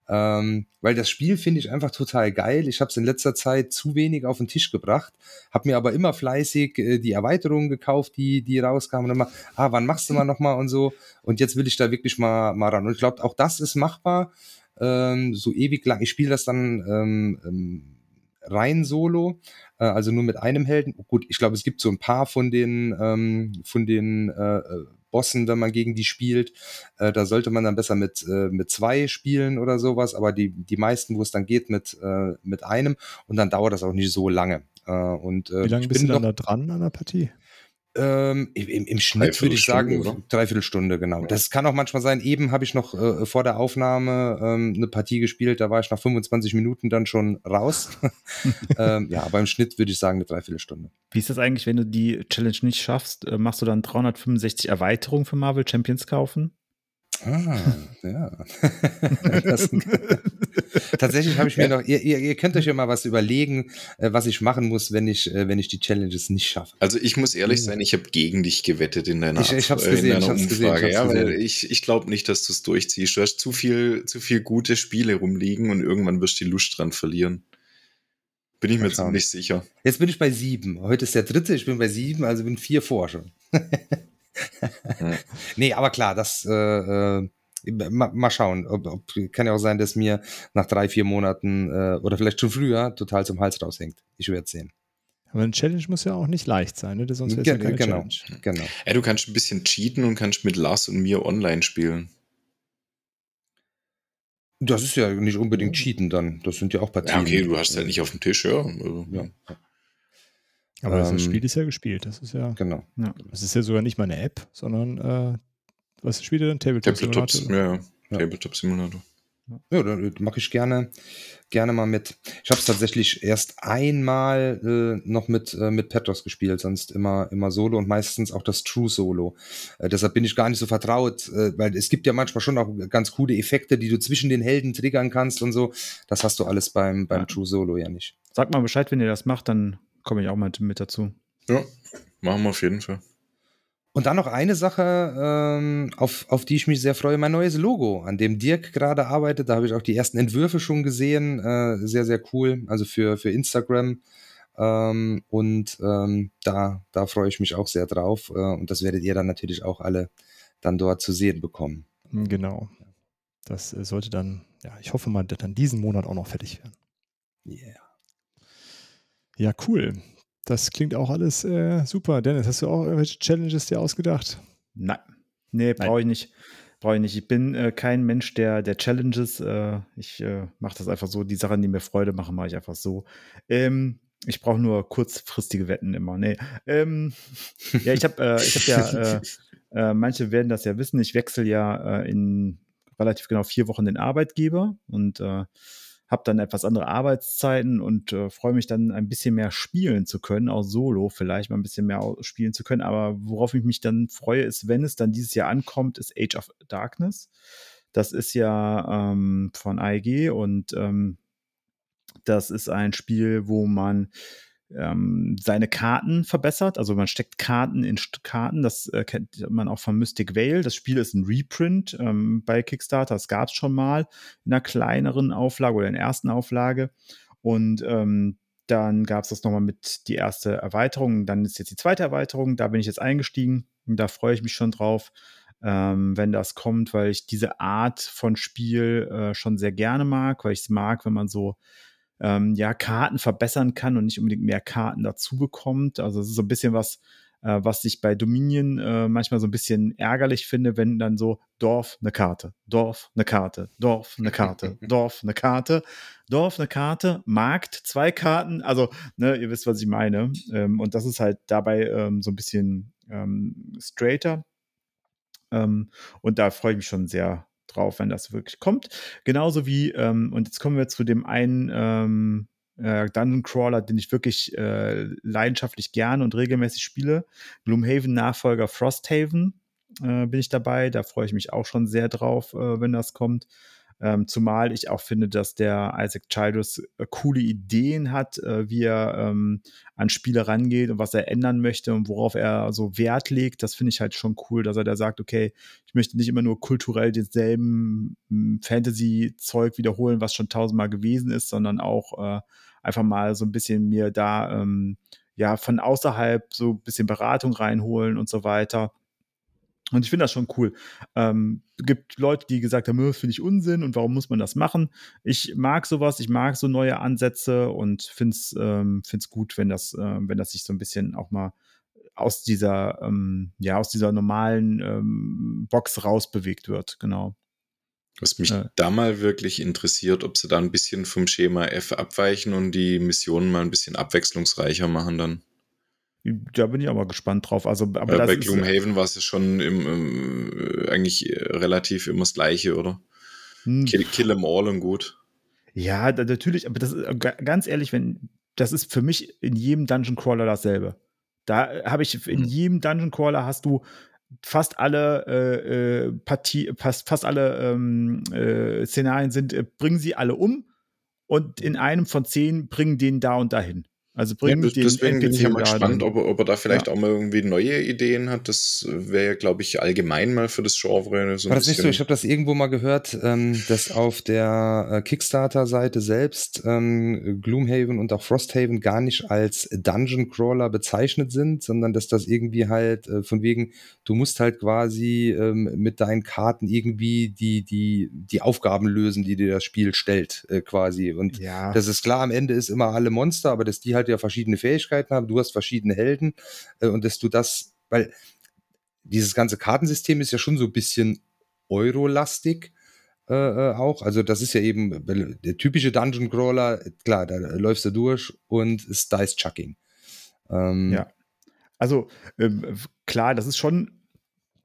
[SPEAKER 4] Ähm, weil das Spiel finde ich einfach total geil. Ich habe es in letzter Zeit zu wenig auf den Tisch gebracht, habe mir aber immer fleißig äh, die Erweiterungen gekauft, die, die rauskamen und immer, ah, wann machst du mal nochmal und so. Und jetzt will ich da wirklich mal, mal ran. Und ich glaube, auch das ist machbar. Ähm, so ewig lang. Ich spiele das dann ähm, ähm, rein solo, äh, also nur mit einem Helden. Gut, ich glaube, es gibt so ein paar von den, ähm, von den äh, äh, Bossen, wenn man gegen die spielt. Äh, da sollte man dann besser mit, äh, mit zwei spielen oder sowas, aber die, die meisten, wo es dann geht, mit, äh, mit einem und dann dauert das auch nicht so lange. Äh, und, äh,
[SPEAKER 1] Wie lange bist du dann da dran an der Partie?
[SPEAKER 4] Ähm, im, im Schnitt würde ich sagen,
[SPEAKER 3] oder?
[SPEAKER 4] dreiviertel Stunde, genau. Das kann auch manchmal sein. Eben habe ich noch äh, vor der Aufnahme ähm, eine Partie gespielt, da war ich nach 25 Minuten dann schon raus. ähm, ja, aber im Schnitt würde ich sagen eine Dreiviertelstunde.
[SPEAKER 2] Wie ist das eigentlich, wenn du die Challenge nicht schaffst? Äh, Machst du dann 365 Erweiterungen für Marvel Champions kaufen?
[SPEAKER 4] Ah, ja. tatsächlich habe ich mir noch, ihr, ihr, ihr könnt euch ja mal was überlegen, äh, was ich machen muss, wenn ich, äh, wenn ich die Challenges nicht schaffe.
[SPEAKER 3] Also ich muss ehrlich sein, ich habe gegen dich gewettet in deiner,
[SPEAKER 4] Ich- ich hab's
[SPEAKER 3] äh,
[SPEAKER 4] gesehen,
[SPEAKER 3] in
[SPEAKER 4] ich hab's gesehen,
[SPEAKER 3] Umfrage.
[SPEAKER 4] ich
[SPEAKER 3] ja, weil
[SPEAKER 4] gesehen.
[SPEAKER 3] ich, ich glaube nicht, dass du es durchziehst. Du hast zu viel, zu viel gute Spiele rumliegen und irgendwann wirst du die Lust dran verlieren. Bin ich mir ziemlich sicher.
[SPEAKER 4] Jetzt bin ich bei sieben. Heute ist der dritte, ich bin bei sieben, also bin vier vor schon. Nee, aber klar, das äh, äh, mal, mal schauen. Ob, ob, kann ja auch sein, dass mir nach drei, vier Monaten äh, oder vielleicht schon früher total zum Hals raushängt. Ich werde sehen.
[SPEAKER 1] Aber eine Challenge muss ja auch nicht leicht sein, ne? sonst wäre es ja keine
[SPEAKER 4] genau,
[SPEAKER 1] Challenge.
[SPEAKER 4] genau.
[SPEAKER 3] Ja, du kannst ein bisschen cheaten und kannst mit Lars und mir online spielen.
[SPEAKER 4] Das ist ja nicht unbedingt Cheaten dann. Das sind ja auch Partien.
[SPEAKER 3] Ja, okay, du hast es halt nicht auf dem Tisch, ja. Also,
[SPEAKER 4] Ja,
[SPEAKER 1] Aber das
[SPEAKER 4] Ähm,
[SPEAKER 1] Spiel ist ja gespielt. Das ist ja,
[SPEAKER 4] genau.
[SPEAKER 1] das ist ja sogar nicht mal eine App, sondern äh, was spielt ihr denn? Tabletop
[SPEAKER 3] Tabletop,
[SPEAKER 1] Simulator?
[SPEAKER 3] ja, ja.
[SPEAKER 4] Ja.
[SPEAKER 3] Tabletop Simulator.
[SPEAKER 4] Ja, dann mache ich gerne, gerne mal mit. Ich habe es tatsächlich erst einmal äh, noch mit, äh, mit Petros gespielt, sonst immer, immer Solo und meistens auch das True Solo. Äh, deshalb bin ich gar nicht so vertraut, äh, weil es gibt ja manchmal schon auch ganz coole Effekte, die du zwischen den Helden triggern kannst und so. Das hast du alles beim, beim
[SPEAKER 2] Ja.
[SPEAKER 4] True Solo ja nicht.
[SPEAKER 2] Sag mal Bescheid, wenn ihr das macht, dann komme ich auch mal mit dazu.
[SPEAKER 3] Ja, machen wir auf jeden Fall.
[SPEAKER 4] Und dann noch eine Sache, ähm, auf, auf die ich mich sehr freue, mein neues Logo, an dem Dirk gerade arbeitet. Da habe ich auch die ersten Entwürfe schon gesehen. Äh, sehr, sehr cool. Also für, für Instagram. Ähm, und ähm, da, da freue ich mich auch sehr drauf. Äh, und das werdet ihr dann natürlich auch alle dann dort zu sehen bekommen.
[SPEAKER 1] Genau. Das äh, sollte dann, ja, ich hoffe mal, dann diesen Monat auch noch fertig werden.
[SPEAKER 4] Yeah.
[SPEAKER 1] Ja, cool. Das klingt auch alles äh, super. Dennis, hast du auch irgendwelche Challenges dir ausgedacht?
[SPEAKER 2] Nein. Nee, brauche ich nicht. brauche ich nicht. Ich bin äh, kein Mensch der, der Challenges. Äh, ich äh, mache das einfach so. Die Sachen, die mir Freude machen, mache ich einfach so. Ähm, ich brauche nur kurzfristige Wetten immer. Nee. Ähm, ja, ich habe äh, ich hab ja, äh, manche werden das ja wissen, ich wechsle ja in relativ genau vier Wochen den Arbeitgeber und äh, habe dann etwas andere Arbeitszeiten und äh, freue mich dann ein bisschen mehr spielen zu können, auch solo vielleicht mal ein bisschen mehr spielen zu können. Aber worauf ich mich dann freue, ist, wenn es dann dieses Jahr ankommt, ist Age of Darkness. Das ist ja ähm, von AEG und ähm, das ist ein Spiel, wo man ähm, seine Karten verbessert. Also man steckt Karten in Karten. Das äh, kennt man auch von Mystic Vale. Das Spiel ist ein Reprint ähm, bei Kickstarter. Das gab es schon mal in einer kleineren Auflage oder in der ersten Auflage. Und ähm, dann gab es das nochmal mit die erste Erweiterung. Dann ist jetzt die zweite Erweiterung. Da bin ich jetzt eingestiegen. Und da freue ich mich schon drauf, ähm, wenn das kommt, weil ich diese Art von Spiel äh, schon sehr gerne mag, weil ich es mag, wenn man so ähm, ja, Karten verbessern kann und nicht unbedingt mehr Karten dazu bekommt. Also es ist so ein bisschen was, äh, was ich bei Dominion äh, manchmal so ein bisschen ärgerlich finde, wenn dann so Dorf eine Karte, Dorf eine Karte, Dorf eine Karte, Dorf eine Karte, Dorf eine Karte, Markt zwei Karten. Also ne, ihr wisst, was ich meine. Ähm, und das ist halt dabei ähm, so ein bisschen ähm, straighter. Ähm, und da freue ich mich schon sehr drauf, wenn das wirklich kommt. Genauso wie, ähm, und jetzt kommen wir zu dem einen ähm, äh, Dungeon Crawler, den ich wirklich äh, leidenschaftlich gerne und regelmäßig spiele. Gloomhaven Nachfolger Frosthaven äh, bin ich dabei. Da freue ich mich auch schon sehr drauf, äh, wenn das kommt. Ähm, zumal ich auch finde, dass der Isaac Childress äh, coole Ideen hat, äh, wie er ähm, an Spiele rangeht und was er ändern möchte und worauf er so Wert legt. Das finde ich halt schon cool, dass er da sagt, okay, ich möchte nicht immer nur kulturell denselben hm, Fantasy-Zeug wiederholen, was schon tausendmal gewesen ist, sondern auch äh, einfach mal so ein bisschen mir da ähm, ja von außerhalb so ein bisschen Beratung reinholen und so weiter. Und ich finde das schon cool. Ähm, gibt Leute, die gesagt haben, das finde ich Unsinn und warum muss man das machen? Ich mag sowas, ich mag so neue Ansätze und finde es ähm, gut, wenn das, äh, wenn das sich so ein bisschen auch mal aus dieser, ähm, ja, aus dieser normalen ähm, Box rausbewegt wird, genau.
[SPEAKER 3] Was mich äh, da mal wirklich interessiert, ob sie da ein bisschen vom Schema F abweichen und die Missionen mal ein bisschen abwechslungsreicher machen dann.
[SPEAKER 2] Da bin ich aber gespannt drauf. Also, aber
[SPEAKER 3] ja, bei Gloomhaven war es ja schon im, im, äh, eigentlich relativ immer das Gleiche, oder? Hm. Kill, kill them all und gut.
[SPEAKER 2] Ja, da, natürlich, aber das ist äh, ganz ehrlich, wenn das ist für mich in jedem Dungeon Crawler dasselbe. Da äh, habe ich in hm. jedem Dungeon Crawler hast du fast alle äh, Partie, fast, fast alle ähm, äh, Szenarien sind, äh, bringen sie alle um und in einem von zehn bringen den da und dahin. Also bringen ja,
[SPEAKER 3] den Deswegen bin ich ja mal gespannt, ob, ob, er da vielleicht ja. auch mal irgendwie neue Ideen hat. Das wäre ja, glaube ich, allgemein mal für das Genre.
[SPEAKER 4] So War das nicht so? Ich habe das irgendwo mal gehört, ähm, dass auf der äh, Kickstarter-Seite selbst ähm, Gloomhaven und auch Frosthaven gar nicht als Dungeon Crawler bezeichnet sind, sondern dass das irgendwie halt äh, von wegen, du musst halt quasi ähm, mit deinen Karten irgendwie die, die, die Aufgaben lösen, die dir das Spiel stellt, äh, quasi. Und ja. das ist klar, am Ende ist immer alle Monster, aber dass die halt halt ja verschiedene Fähigkeiten haben, du hast verschiedene Helden äh, und dass du das, weil dieses ganze Kartensystem ist ja schon so ein bisschen Euro-lastig. Äh, äh auch. Also das ist ja eben der typische Dungeon Crawler, klar, da läufst du durch und ist Dice Chucking.
[SPEAKER 2] Ähm, ja. Also ähm, klar, das ist schon,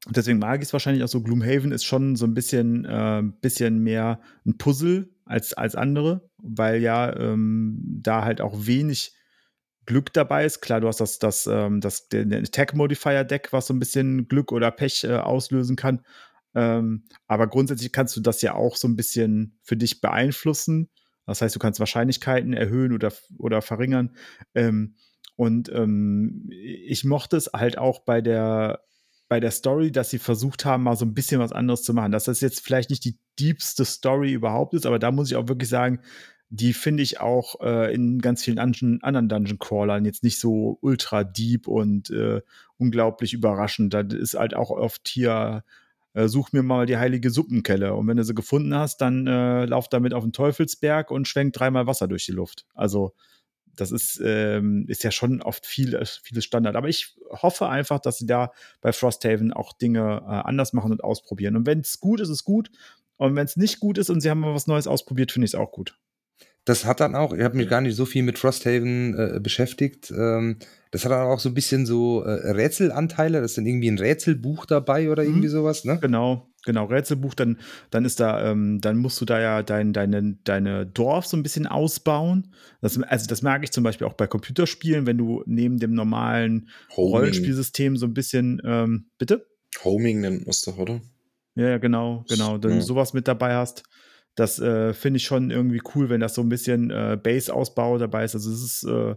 [SPEAKER 2] deswegen mag ich es wahrscheinlich auch so, Gloomhaven ist schon so ein bisschen, äh, bisschen mehr ein Puzzle als, als andere, weil ja ähm, da halt auch wenig Glück dabei ist. Klar, du hast das, das, ähm, das Attack-Modifier-Deck, was so ein bisschen Glück oder Pech äh, auslösen kann. Ähm, aber grundsätzlich kannst du das ja auch so ein bisschen für dich beeinflussen. Das heißt, du kannst Wahrscheinlichkeiten erhöhen oder, oder verringern. Ähm, und ähm, ich mochte es halt auch bei der, bei der Story, dass sie versucht haben, mal so ein bisschen was anderes zu machen. Dass das jetzt vielleicht nicht die diebste Story überhaupt ist, aber da muss ich auch wirklich sagen, die finde ich auch äh, in ganz vielen Dungeon, anderen Dungeon Crawlern jetzt nicht so ultra deep und äh, unglaublich überraschend. Da ist halt auch oft hier, äh, such mir mal die heilige Suppenkelle. Und wenn du sie gefunden hast, dann äh, lauf damit auf den Teufelsberg und schwenk dreimal Wasser durch die Luft. Also das ist, ähm, ist ja schon oft viel, vieles Standard. Aber ich hoffe einfach, dass sie da bei Frosthaven auch Dinge äh, anders machen und ausprobieren. Und wenn es gut ist, ist gut. Und wenn es nicht gut ist und sie haben mal was Neues ausprobiert, finde ich es auch gut.
[SPEAKER 4] Das hat dann auch, ich habe mich gar nicht so viel mit Frosthaven äh, beschäftigt. Ähm, das hat dann auch so ein bisschen so äh, Rätselanteile. Das ist dann irgendwie ein Rätselbuch dabei oder mhm. irgendwie sowas, ne?
[SPEAKER 2] Genau, genau. Rätselbuch, dann, dann ist da, ähm, dann musst du da ja dein, deine, deine Dorf so ein bisschen ausbauen. Das, also, das merke ich zum Beispiel auch bei Computerspielen, wenn du neben dem normalen Homing. Rollenspielsystem so ein bisschen, ähm, bitte?
[SPEAKER 3] Homing nennt man es doch, oder?
[SPEAKER 2] Ja, genau, genau. Dann ja. sowas mit dabei hast. Das äh, finde ich schon irgendwie cool, wenn das so ein bisschen äh, Base-Ausbau dabei ist. Also es ist, äh,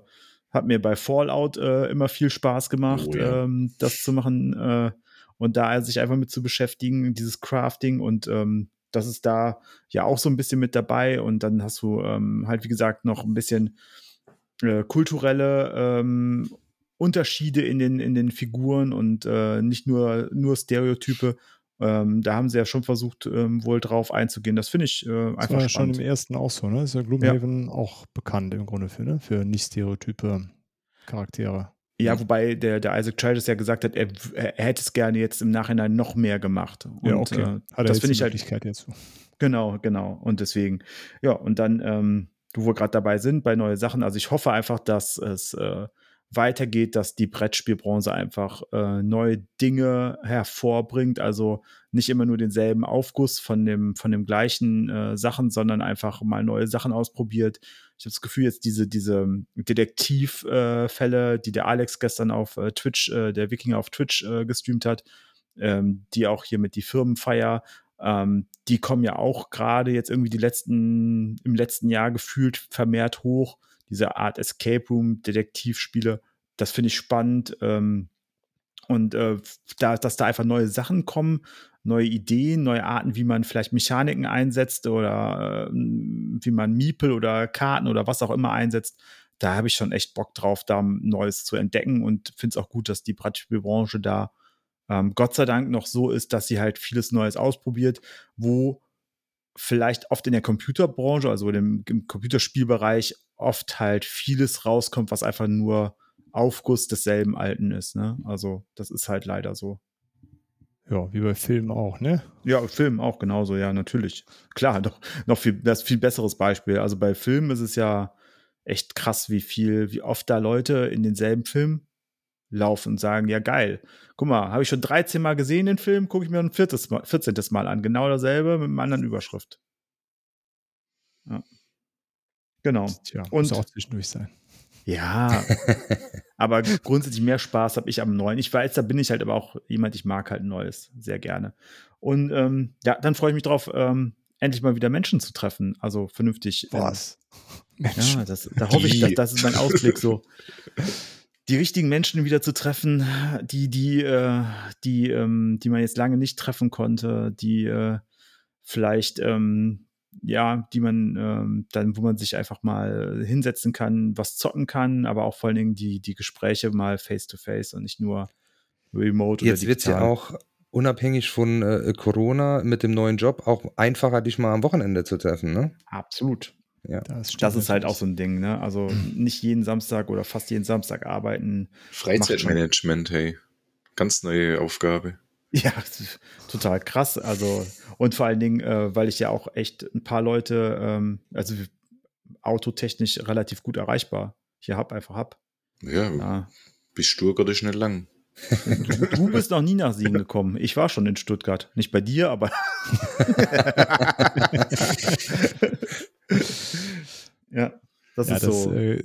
[SPEAKER 2] hat mir bei Fallout äh, immer viel Spaß gemacht, oh, ja. ähm, das zu machen äh, und da sich einfach mit zu beschäftigen, dieses Crafting und ähm, das ist da ja auch so ein bisschen mit dabei und dann hast du ähm, halt, wie gesagt, noch ein bisschen äh, kulturelle ähm, Unterschiede in den, in den Figuren und nicht nur, nur Stereotype ähm, da haben sie ja schon versucht, ähm, wohl drauf einzugehen. Das finde ich äh, einfach das war ja
[SPEAKER 1] spannend. schon im ersten auch so, ne? Ist ja Gloomhaven ja. auch bekannt im Grunde für, ne? Für nicht stereotype Charaktere.
[SPEAKER 2] Ja, wobei der, der Isaac Childers ja gesagt hat, er, er, hätte es gerne jetzt im Nachhinein noch mehr gemacht. Und,
[SPEAKER 1] ja, okay. Äh,
[SPEAKER 2] hat das finde ich halt. Jetzt. Genau, genau. Und deswegen, ja, und dann, ähm, wo wir gerade dabei sind, bei neue Sachen, also ich hoffe einfach, dass es äh, weitergeht, dass die Brettspielbranche einfach äh, neue Dinge hervorbringt. Also nicht immer nur denselben Aufguss von dem, von dem gleichen äh, Sachen, sondern einfach mal neue Sachen ausprobiert. Ich habe das Gefühl, jetzt diese, diese Detektivfälle, äh, die der Alex gestern auf äh, Twitch, äh, der Wikinger auf Twitch äh, gestreamt hat, ähm, die auch hier mit die Firmenfeier, ähm, die kommen ja auch gerade jetzt irgendwie die letzten, im letzten Jahr gefühlt vermehrt hoch diese Art Escape Room Detektivspiele, das finde ich spannend. Ähm, und äh, da, dass da einfach neue Sachen kommen, neue Ideen, neue Arten, wie man vielleicht Mechaniken einsetzt oder äh, wie man Miepel oder Karten oder was auch immer einsetzt. Da habe ich schon echt Bock drauf, da Neues zu entdecken und finde es auch gut, dass die Brettspielbranche da ähm, Gott sei Dank noch so ist, dass sie halt vieles Neues ausprobiert, wo vielleicht oft in der Computerbranche, also im, im Computerspielbereich, oft halt vieles rauskommt, was einfach nur Aufguss desselben Alten ist. Ne? Also das ist halt leider so.
[SPEAKER 1] Ja, wie bei Filmen auch, ne?
[SPEAKER 2] Ja, Filmen auch genauso, ja, natürlich. Klar, doch noch viel, das viel besseres Beispiel. Also bei Filmen ist es ja echt krass, wie viel, wie oft da Leute in denselben Film laufen und sagen, ja geil, guck mal, habe ich schon 13 Mal gesehen den Film, gucke ich mir ein viertes Mal, 14. Mal an. Genau dasselbe mit einer anderen Überschrift. Ja. Genau.
[SPEAKER 1] Tja, und muss auch zwischendurch sein.
[SPEAKER 2] Ja, aber grundsätzlich mehr Spaß habe ich am Neuen. Ich weiß, da bin ich halt aber auch jemand, ich mag halt Neues sehr gerne. Und ähm, ja, dann freue ich mich drauf, ähm, endlich mal wieder Menschen zu treffen. Also vernünftig.
[SPEAKER 1] Ähm, Was?
[SPEAKER 2] Ja, das, da hoffe ich, dass, das ist mein Ausblick so. Die richtigen Menschen wieder zu treffen, die, die, äh, die, ähm, die man jetzt lange nicht treffen konnte, die äh, vielleicht ähm, ja, die man ähm, dann, wo man sich einfach mal hinsetzen kann, was zocken kann, aber auch vor allen Dingen die, die Gespräche mal face to face und nicht nur remote
[SPEAKER 4] Jetzt wird es ja auch unabhängig von äh, Corona mit dem neuen Job auch einfacher, dich mal am Wochenende zu treffen, ne?
[SPEAKER 2] Absolut. Ja, das, das ist halt auch so ein Ding, ne? Also nicht jeden Samstag oder fast jeden Samstag arbeiten.
[SPEAKER 3] Freizeitmanagement, hey. Ganz neue Aufgabe.
[SPEAKER 2] Ja, total krass. Also, und vor allen Dingen, äh, weil ich ja auch echt ein paar Leute, ähm, also autotechnisch relativ gut erreichbar hier hab, einfach hab.
[SPEAKER 3] Ja, ja. bis Stuttgart ist nicht lang.
[SPEAKER 2] Du, du, bist noch nie nach Siegen gekommen. Ich war schon in Stuttgart. Nicht bei dir, aber. ja, das ja, ist das, so. Äh,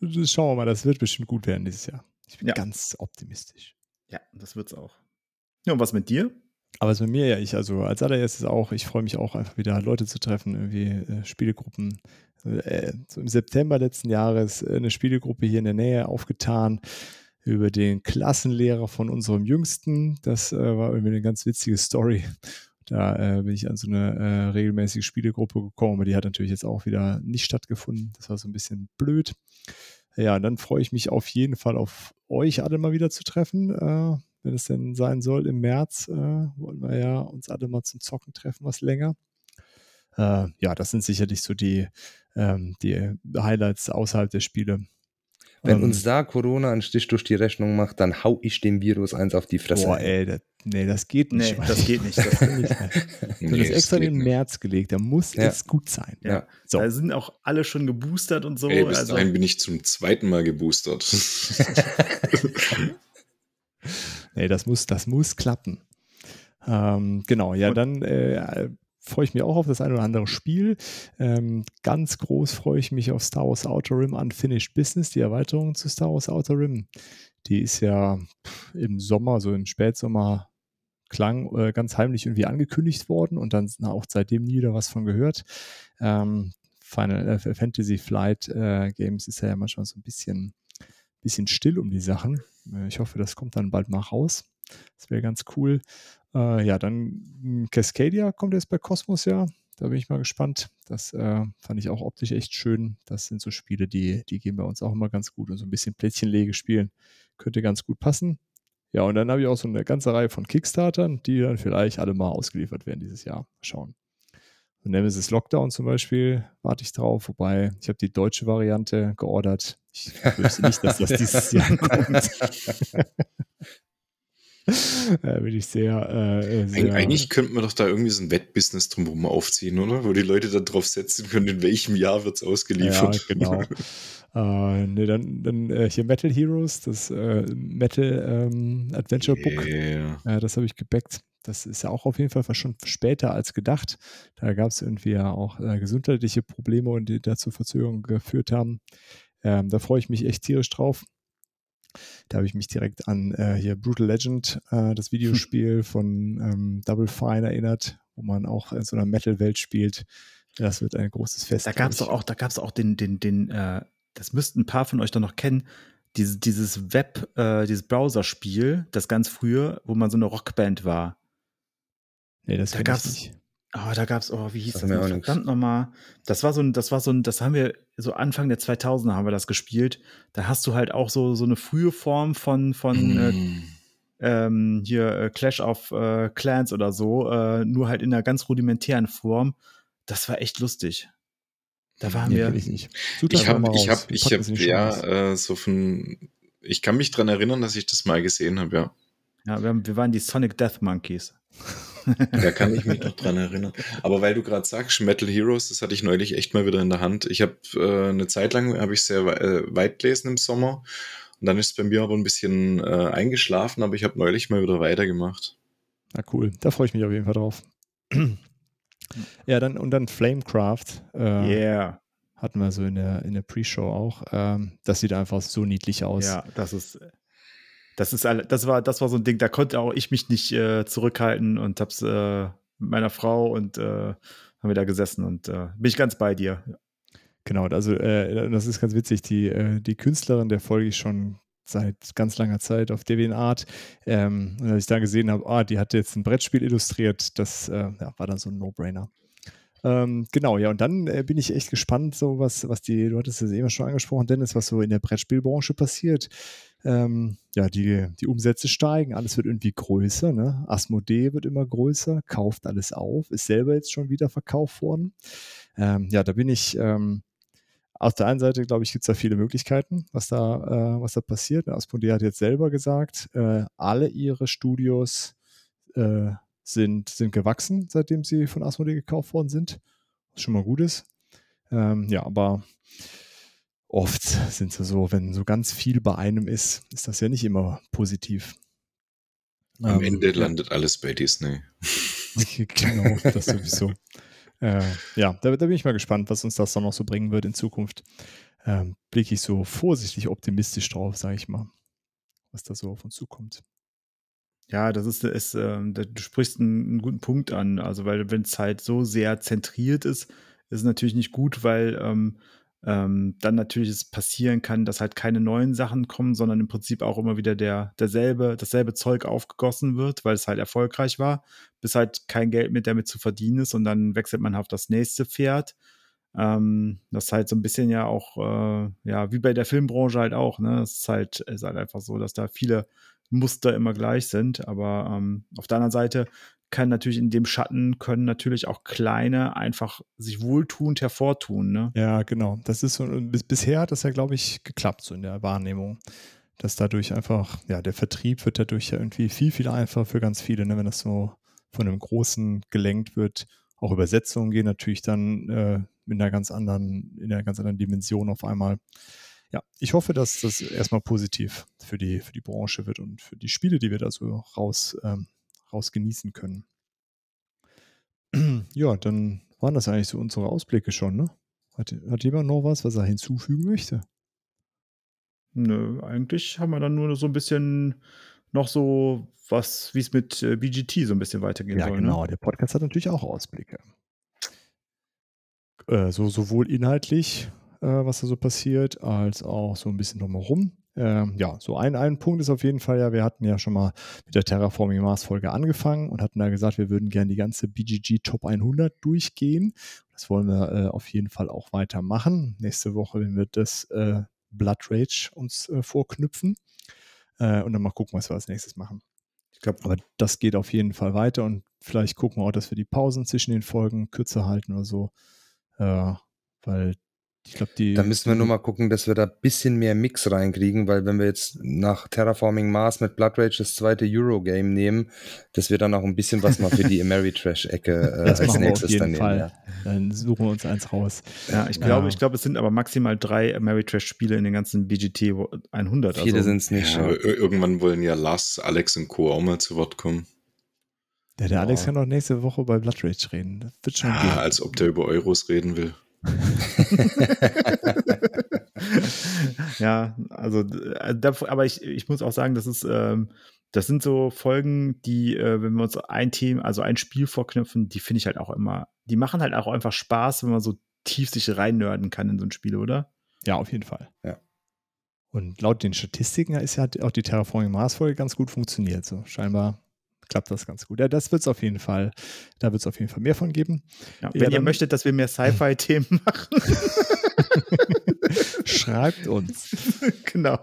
[SPEAKER 1] das schauen wir mal, das wird bestimmt gut werden dieses Jahr. Ich bin ja. ganz optimistisch.
[SPEAKER 2] Ja, das wird's auch. Ja, und was mit dir?
[SPEAKER 1] Aber es mit mir ja, ich, also als allererstes auch, ich freue mich auch einfach wieder Leute zu treffen, irgendwie äh, Spielegruppen. Äh, so im September letzten Jahres äh, eine Spielegruppe hier in der Nähe aufgetan über den Klassenlehrer von unserem Jüngsten. Das äh, war irgendwie eine ganz witzige Story. Da äh, bin ich an so eine äh, regelmäßige Spielegruppe gekommen, aber die hat natürlich jetzt auch wieder nicht stattgefunden. Das war so ein bisschen blöd. Ja, und dann freue ich mich auf jeden Fall auf euch alle mal wieder zu treffen wenn es denn sein soll, im März äh, wollen wir ja uns alle mal zum Zocken treffen, was länger. äh, ja, das sind sicherlich so die, ähm, die Highlights außerhalb der Spiele.
[SPEAKER 4] Wenn
[SPEAKER 1] Ähm,
[SPEAKER 4] uns da Corona einen Stich durch die Rechnung macht, dann hau ich dem Virus eins auf die Fresse.
[SPEAKER 1] Boah, ey, das, nee, das geht nicht.
[SPEAKER 2] Nee, das geht nicht. Das
[SPEAKER 1] kann nicht sein. Du
[SPEAKER 3] Nee,
[SPEAKER 1] hast
[SPEAKER 3] das
[SPEAKER 1] extra in
[SPEAKER 3] geht
[SPEAKER 1] den. März gelegt, da muss
[SPEAKER 4] Ja.
[SPEAKER 1] es gut sein.
[SPEAKER 4] Ja.
[SPEAKER 1] So.
[SPEAKER 2] Da sind auch alle schon geboostert und so.
[SPEAKER 3] Ey, bis
[SPEAKER 2] also,
[SPEAKER 3] dahin bin ich zum zweiten Mal geboostert.
[SPEAKER 1] Nee, das muss, das muss klappen. Ähm, genau, ja, dann äh, freue ich mich auch auf das ein oder andere Spiel. Ähm, ganz groß freue ich mich auf Star Wars Outer Rim Unfinished Business, die Erweiterung zu Star Wars Outer Rim. Die ist ja im Sommer, so im Spätsommer, klang äh, ganz heimlich irgendwie angekündigt worden und dann na, auch seitdem nie wieder was von gehört. Ähm, Final äh, Fantasy Flight äh, Games ist ja manchmal so ein bisschen, bisschen still um die Sachen. Äh, ich hoffe, das kommt dann bald mal raus. Das wäre ganz cool. Äh, ja, dann mh, Cascadia kommt jetzt bei Cosmos ja. Da bin ich mal gespannt. Das äh, fand ich auch optisch echt schön. Das sind so Spiele, die, die gehen bei uns auch immer ganz gut und so ein bisschen Plättchenlege spielen. Könnte ganz gut passen. Ja, und dann habe ich auch so eine ganze Reihe von Kickstartern, die dann vielleicht alle mal ausgeliefert werden dieses Jahr. Mal schauen. So Nemesis Lockdown zum Beispiel warte ich drauf, wobei ich habe die deutsche Variante geordert. Ich wüsste nicht, dass das dieses Jahr kommt. da bin ich sehr, äh, sehr
[SPEAKER 3] Eig eigentlich könnten wir doch da irgendwie so ein Wettbusiness drumherum aufziehen, oder? Wo die Leute dann drauf setzen können, in welchem Jahr wird es ausgeliefert.
[SPEAKER 1] Ja, genau. äh, ne, dann dann äh, hier Metal Heroes, das äh, Metal ähm, Adventure Book.
[SPEAKER 3] Yeah.
[SPEAKER 1] Äh, das habe ich gebackt. Das ist ja auch auf jeden Fall schon später als gedacht. Da gab es irgendwie ja auch äh, gesundheitliche Probleme und die dazu Verzögerungen geführt haben. Ähm, da freue ich mich echt tierisch drauf. Da habe ich mich direkt an äh, hier Brutal Legend, äh, das Videospiel von ähm, Double Fine erinnert, wo man auch in so einer Metal-Welt spielt. Das wird ein großes Fest.
[SPEAKER 2] da gab es auch, da gab es auch den, den, den, äh, das müssten ein paar von euch doch noch kennen, diese, dieses Web, äh, dieses Browser-Spiel, das ganz früher, wo man so eine Rockband war.
[SPEAKER 1] Nee, das
[SPEAKER 2] da gab's-
[SPEAKER 1] nicht.
[SPEAKER 2] Oh, da gab's, oh, wie hieß das noch?
[SPEAKER 4] nix.
[SPEAKER 2] Verdammt nochmal. Das war so ein, das war so ein, das haben wir, so Anfang der 2000er haben wir das gespielt. Da hast du halt auch so, so eine frühe Form von, von, äh,
[SPEAKER 3] Mm.
[SPEAKER 2] ähm, hier äh, Clash of äh, Clans oder so, äh, nur halt in einer ganz rudimentären Form. Das war echt lustig. Da waren
[SPEAKER 1] Nee,
[SPEAKER 2] wir.
[SPEAKER 1] ich nicht. Such
[SPEAKER 3] Ich
[SPEAKER 1] das
[SPEAKER 3] habe,
[SPEAKER 1] mal
[SPEAKER 3] ich habe,
[SPEAKER 1] Wir
[SPEAKER 3] ich habe,
[SPEAKER 1] das die
[SPEAKER 3] ja, äh, so von, ich kann mich dran erinnern, dass ich das mal gesehen habe, ja.
[SPEAKER 2] Ja, wir, haben, wir waren die Sonic Death Monkeys.
[SPEAKER 3] Da kann ich mich noch dran erinnern. Aber weil du gerade sagst, Metal Heroes, das hatte ich neulich echt mal wieder in der Hand. Ich habe äh, eine Zeit lang, habe ich sehr wei- äh, weit gelesen im Sommer. Und dann ist es bei mir aber ein bisschen äh, eingeschlafen, aber ich habe neulich mal wieder weitergemacht.
[SPEAKER 1] Na cool, da freue ich mich auf jeden Fall drauf. ja, dann und dann Flamecraft äh,
[SPEAKER 2] Yeah.
[SPEAKER 1] hatten wir so in der, in der Pre-Show auch. Ähm, das sieht einfach so niedlich aus.
[SPEAKER 2] Ja, das ist. Das ist das war, das war so ein Ding, da konnte auch ich mich nicht äh, zurückhalten und hab's äh, mit meiner Frau und äh, haben wir da gesessen und äh, bin ich ganz bei dir.
[SPEAKER 1] Genau, also äh, das ist ganz witzig. Die, äh, die Künstlerin, der folge ich schon seit ganz langer Zeit auf DeviantArt. Ähm, und als ich da gesehen habe, ah, die hat jetzt ein Brettspiel illustriert, das äh, ja, war dann so ein No-Brainer. Ähm, genau, ja, und dann äh, bin ich echt gespannt, so was, was die, du hattest es eben schon angesprochen, Dennis, was so in der Brettspielbranche passiert. Ähm, ja, die, die Umsätze steigen, alles wird irgendwie größer, ne? Asmodee wird immer größer, kauft alles auf, ist selber jetzt schon wieder verkauft worden. Ähm, ja, da bin ich, ähm, auf der einen Seite, glaube ich, gibt es da viele Möglichkeiten, was da, äh, was da passiert. Asmodee hat jetzt selber gesagt, äh, alle ihre Studios äh, sind, sind gewachsen, seitdem sie von Asmodee gekauft worden sind. Was schon mal gut ist. Ähm, ja, aber oft sind sie so, wenn so ganz viel bei einem ist, ist das ja nicht immer positiv.
[SPEAKER 3] Am
[SPEAKER 1] Ähm,
[SPEAKER 3] Ende
[SPEAKER 1] ja.
[SPEAKER 3] landet alles bei Disney.
[SPEAKER 1] genau, das sowieso. Äh, ja, da, da bin ich mal gespannt, was uns das dann noch so bringen wird in Zukunft. Ähm, blicke ich so vorsichtig optimistisch drauf, sage ich mal, was da so auf uns zukommt.
[SPEAKER 2] Ja, das ist, ist ähm, da- du sprichst einen, einen guten Punkt an. Also, weil wenn es halt so sehr zentriert ist, ist es natürlich nicht gut, weil ähm, ähm, dann natürlich es passieren kann, dass halt keine neuen Sachen kommen, sondern im Prinzip auch immer wieder der, derselbe, dasselbe Zeug aufgegossen wird, weil es halt erfolgreich war, bis halt kein Geld mehr damit zu verdienen ist und dann wechselt man auf das nächste Pferd. Ähm, das ist halt so ein bisschen ja auch, äh, ja, wie bei der Filmbranche halt auch, ne? Es ist halt, ist halt einfach so, dass da viele Muster immer gleich sind. Aber ähm, auf der anderen Seite kann natürlich in dem Schatten können natürlich auch kleine einfach sich wohltuend hervortun. Ne?
[SPEAKER 1] Ja, genau. Das ist so, bis, bisher hat das ja, glaube ich, geklappt, so in der Wahrnehmung. Dass dadurch einfach, ja, der Vertrieb wird dadurch ja irgendwie viel, viel einfacher für ganz viele, ne? wenn das so von einem Großen gelenkt wird. Auch Übersetzungen gehen natürlich dann äh, in einer ganz anderen, in einer ganz anderen Dimension auf einmal. Ja, ich hoffe, dass das erstmal positiv für die, für die Branche wird und für die Spiele, die wir da so raus, ähm, raus genießen können. Ja, dann waren das eigentlich so unsere Ausblicke schon, ne? Hat, hat jemand noch was, was er hinzufügen möchte?
[SPEAKER 2] Nö, eigentlich haben wir dann nur so ein bisschen noch so was, wie es mit äh, BGT so ein bisschen weitergehen
[SPEAKER 1] Ja,
[SPEAKER 2] soll.
[SPEAKER 1] genau.
[SPEAKER 2] Ne?
[SPEAKER 1] Der Podcast hat natürlich auch Ausblicke. Äh, so sowohl inhaltlich, äh, was da so passiert, als auch so ein bisschen drumherum. Ähm, ja, so ein, ein Punkt ist auf jeden Fall ja, wir hatten ja schon mal mit der Terraforming Mars Folge angefangen und hatten da gesagt, wir würden gerne die ganze BGG Top 100 durchgehen. Das wollen wir äh, auf jeden Fall auch weitermachen. Nächste Woche werden wir das äh, Blood Rage uns äh, vorknüpfen äh, und dann mal gucken, was wir als nächstes machen.
[SPEAKER 2] Ich glaube,
[SPEAKER 1] Aber das geht auf jeden Fall weiter und vielleicht gucken wir auch, dass wir die Pausen zwischen den Folgen kürzer halten oder so. Äh, weil ich glaube, die.
[SPEAKER 4] Da müssen wir nur mal gucken, dass wir da ein bisschen mehr Mix reinkriegen, weil wenn wir jetzt nach Terraforming Mars mit Blood Rage das zweite Eurogame nehmen, dass wir dann auch ein bisschen was mal für die Ameritrash-Ecke äh, als
[SPEAKER 1] machen wir auf
[SPEAKER 4] nächstes
[SPEAKER 1] jeden
[SPEAKER 4] dann nehmen.
[SPEAKER 1] Fall.
[SPEAKER 4] Ja.
[SPEAKER 1] Dann suchen wir uns eins raus.
[SPEAKER 2] ja, ich glaube,
[SPEAKER 1] Ja.
[SPEAKER 2] ich glaube, es sind aber maximal drei Ameritrash-Spiele in den ganzen BGT 100.
[SPEAKER 4] Viele
[SPEAKER 2] also,
[SPEAKER 4] sind es nicht.
[SPEAKER 3] Ja,
[SPEAKER 4] Ja,
[SPEAKER 3] irgendwann wollen ja Lars, Alex und Co. auch mal zu Wort kommen.
[SPEAKER 1] Ja, der
[SPEAKER 4] Ja.
[SPEAKER 1] Alex kann auch nächste Woche bei Blood Rage reden. Das wird schon
[SPEAKER 3] Ah,
[SPEAKER 1] gehen.
[SPEAKER 3] als ob der über Euros reden will.
[SPEAKER 2] ja, also, äh, aber ich, ich muss auch sagen, das ist, ähm, das sind so Folgen, die, äh, wenn wir uns ein Thema, also ein Spiel vorknüpfen, die finde ich halt auch immer, die machen halt auch einfach Spaß, wenn man so tief sich reinnörden kann in so ein Spiel, oder?
[SPEAKER 1] Ja, auf jeden Fall.
[SPEAKER 4] Ja.
[SPEAKER 1] Und laut den Statistiken ist ja auch die Terraforming Mars Folge ganz gut funktioniert. So scheinbar klappt das ganz gut. Ja, das wird es auf jeden Fall, da wird es auf jeden Fall mehr von geben.
[SPEAKER 2] Ja,
[SPEAKER 1] Ja,
[SPEAKER 2] wenn ihr
[SPEAKER 1] dann-
[SPEAKER 2] möchtet, dass wir mehr Sci-Fi-Themen machen,
[SPEAKER 1] Schreibt uns.
[SPEAKER 2] genau.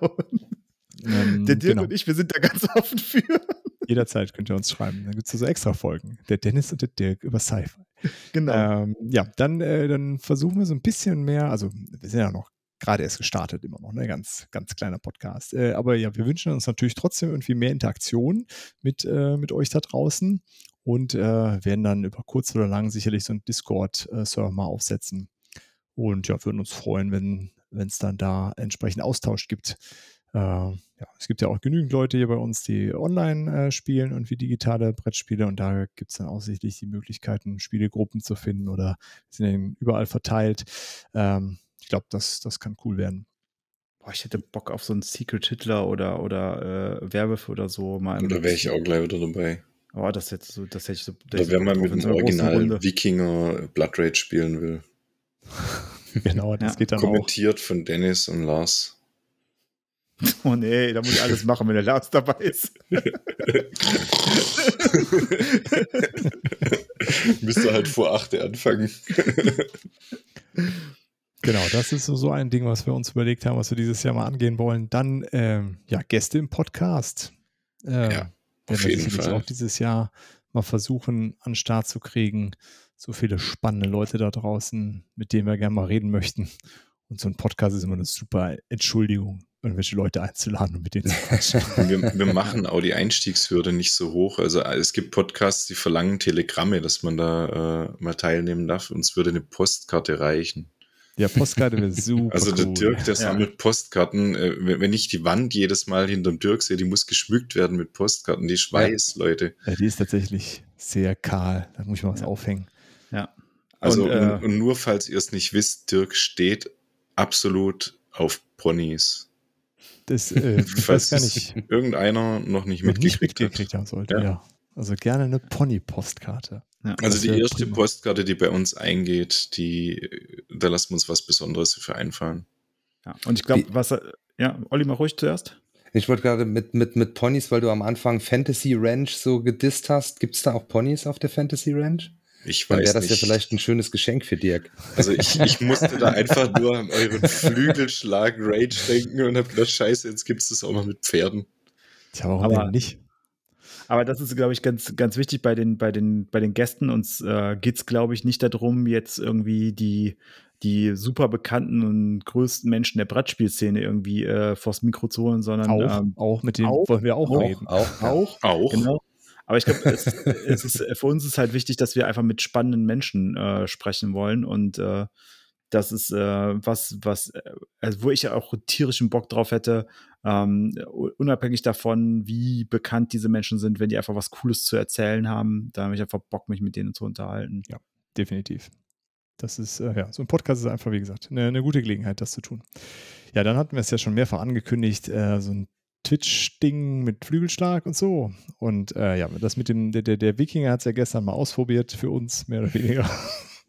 [SPEAKER 1] Ähm,
[SPEAKER 2] Der Dirk
[SPEAKER 1] genau.
[SPEAKER 2] und ich, wir sind da ganz offen für.
[SPEAKER 1] Jederzeit könnt ihr uns schreiben. Dann gibt es so extra Folgen. Der Dennis und der Dirk über Sci-Fi.
[SPEAKER 2] Genau.
[SPEAKER 1] Ähm, ja, dann, äh, dann versuchen wir so ein bisschen mehr, also wir sind ja noch gerade erst gestartet, immer noch, ne? Ganz, ganz kleiner Podcast. Äh, aber ja, wir wünschen uns natürlich trotzdem irgendwie mehr Interaktion mit, äh, mit euch da draußen und äh, werden dann über kurz oder lang sicherlich so einen Discord-Server mal aufsetzen. Und ja, würden uns freuen, wenn es dann da entsprechend Austausch gibt. Äh, ja, es gibt ja auch genügend Leute hier bei uns, die online äh, spielen und wie digitale Brettspiele und da gibt es dann auch sicherlich die Möglichkeiten, Spielegruppen zu finden oder sind überall verteilt. Ähm, ich glaube, das, das kann cool werden.
[SPEAKER 2] Boah, ich hätte Bock auf so einen Secret Hitler oder, oder äh, Werwölfe oder so mal.
[SPEAKER 3] Da wäre ich auch gleich wieder dabei.
[SPEAKER 2] Oh, das hätte so, das hätte ich so.
[SPEAKER 3] Da wäre man mit dem
[SPEAKER 2] so
[SPEAKER 3] Original. Wikinger Blood Rage spielen will.
[SPEAKER 1] Genau, das
[SPEAKER 2] Ja.
[SPEAKER 1] geht dann auch.
[SPEAKER 3] Kommentiert von Dennis und Lars.
[SPEAKER 2] Oh nee, da muss ich alles machen, wenn der Lars dabei ist.
[SPEAKER 3] Müsste halt vor 8 anfangen.
[SPEAKER 1] Genau, das ist so, ein Ding, was wir uns überlegt haben, was wir dieses Jahr mal angehen wollen. Dann, ähm, ja, Gäste im Podcast. Ähm,
[SPEAKER 3] Ja, auf
[SPEAKER 1] wir
[SPEAKER 3] jeden Fall.
[SPEAKER 1] auch dieses Jahr mal versuchen, an den Start zu kriegen. So viele spannende Leute da draußen, mit denen wir gerne mal reden möchten. Und so ein Podcast ist immer eine super Entschuldigung, irgendwelche Leute einzuladen und mit denen zu quatschen.
[SPEAKER 3] Wir, wir machen auch die Einstiegshürde nicht so hoch. Also es gibt Podcasts, die verlangen Telegramme, dass man da äh, mal teilnehmen darf. Uns würde eine Postkarte reichen.
[SPEAKER 1] Ja, Postkarte wäre super.
[SPEAKER 3] Also der
[SPEAKER 1] cool.
[SPEAKER 3] Dirk, der sammelt Postkarten. Äh, wenn ich die Wand jedes Mal hinterm Dirk sehe, die muss geschmückt werden mit Postkarten. Die Schweiß, Leute.
[SPEAKER 1] Ja, die ist tatsächlich sehr kahl. Da muss ich mal was
[SPEAKER 2] Ja.
[SPEAKER 1] aufhängen.
[SPEAKER 2] Ja.
[SPEAKER 3] Also
[SPEAKER 2] Und, äh,
[SPEAKER 3] und nur falls ihr es nicht wisst, Dirk steht absolut auf Ponys.
[SPEAKER 1] Das, äh, ich weiß
[SPEAKER 3] Falls
[SPEAKER 1] gar nicht,
[SPEAKER 3] irgendeiner noch nicht
[SPEAKER 1] noch nicht
[SPEAKER 3] mitgekriegt hat.
[SPEAKER 1] mitgekriegt haben sollte. Ja. Also gerne eine Pony-Postkarte.
[SPEAKER 2] ja.
[SPEAKER 3] Also die erste
[SPEAKER 1] prima.
[SPEAKER 3] Postkarte, die bei uns eingeht, die, da lassen wir uns was Besonderes für einfallen.
[SPEAKER 2] ja. Und ich glaube, was. er- Ja, Olli, mal ruhig zuerst.
[SPEAKER 4] Ich wollte gerade mit, mit, mit Ponys, weil du am Anfang Fantasy Ranch so gedisst hast. Gibt es da auch Ponys auf der Fantasy Ranch?
[SPEAKER 3] Ich
[SPEAKER 4] Dann
[SPEAKER 3] weiß
[SPEAKER 4] wäre das
[SPEAKER 3] nicht.
[SPEAKER 4] ja vielleicht ein schönes Geschenk für Dirk.
[SPEAKER 3] Also ich, ich musste da einfach nur an euren Flügelschlag Rage denken und hab gedacht, scheiße, jetzt gibt's das auch noch mit Pferden.
[SPEAKER 1] Tja, warum
[SPEAKER 2] Aber-
[SPEAKER 1] denn nicht?
[SPEAKER 2] Aber das ist, glaube ich, ganz, ganz wichtig bei den, bei den, bei den Gästen. Uns äh, geht es, glaube ich, nicht darum, jetzt irgendwie die, die super bekannten und größten Menschen der Brettspielszene irgendwie äh, vors Mikro zu holen, sondern
[SPEAKER 1] Auch,
[SPEAKER 2] ähm,
[SPEAKER 1] auch mit denen
[SPEAKER 2] auch-
[SPEAKER 1] wollen wir auch,
[SPEAKER 2] auch-
[SPEAKER 1] reden.
[SPEAKER 4] Auch,
[SPEAKER 2] auch.
[SPEAKER 3] Auch.
[SPEAKER 2] Genau. Aber ich glaube, es, es ist, für uns ist halt wichtig, dass wir einfach mit spannenden Menschen äh, sprechen wollen. Und äh, das ist äh, was, was, äh, also wo ich ja auch tierischen Bock drauf hätte, ähm, unabhängig davon, wie bekannt diese Menschen sind, wenn die einfach was Cooles zu erzählen haben, da habe ich einfach Bock, mich mit denen zu unterhalten.
[SPEAKER 1] Definitiv. Das ist, äh, ja, so ein Podcast ist einfach, wie gesagt, eine, eine gute Gelegenheit, das zu tun. Ja, dann hatten wir es ja schon mehrfach angekündigt, äh, so ein Twitch-Ding mit Flügelschlag und so. Und äh, ja, das mit dem, der, der Wikinger hat es ja gestern mal ausprobiert für uns, mehr oder weniger.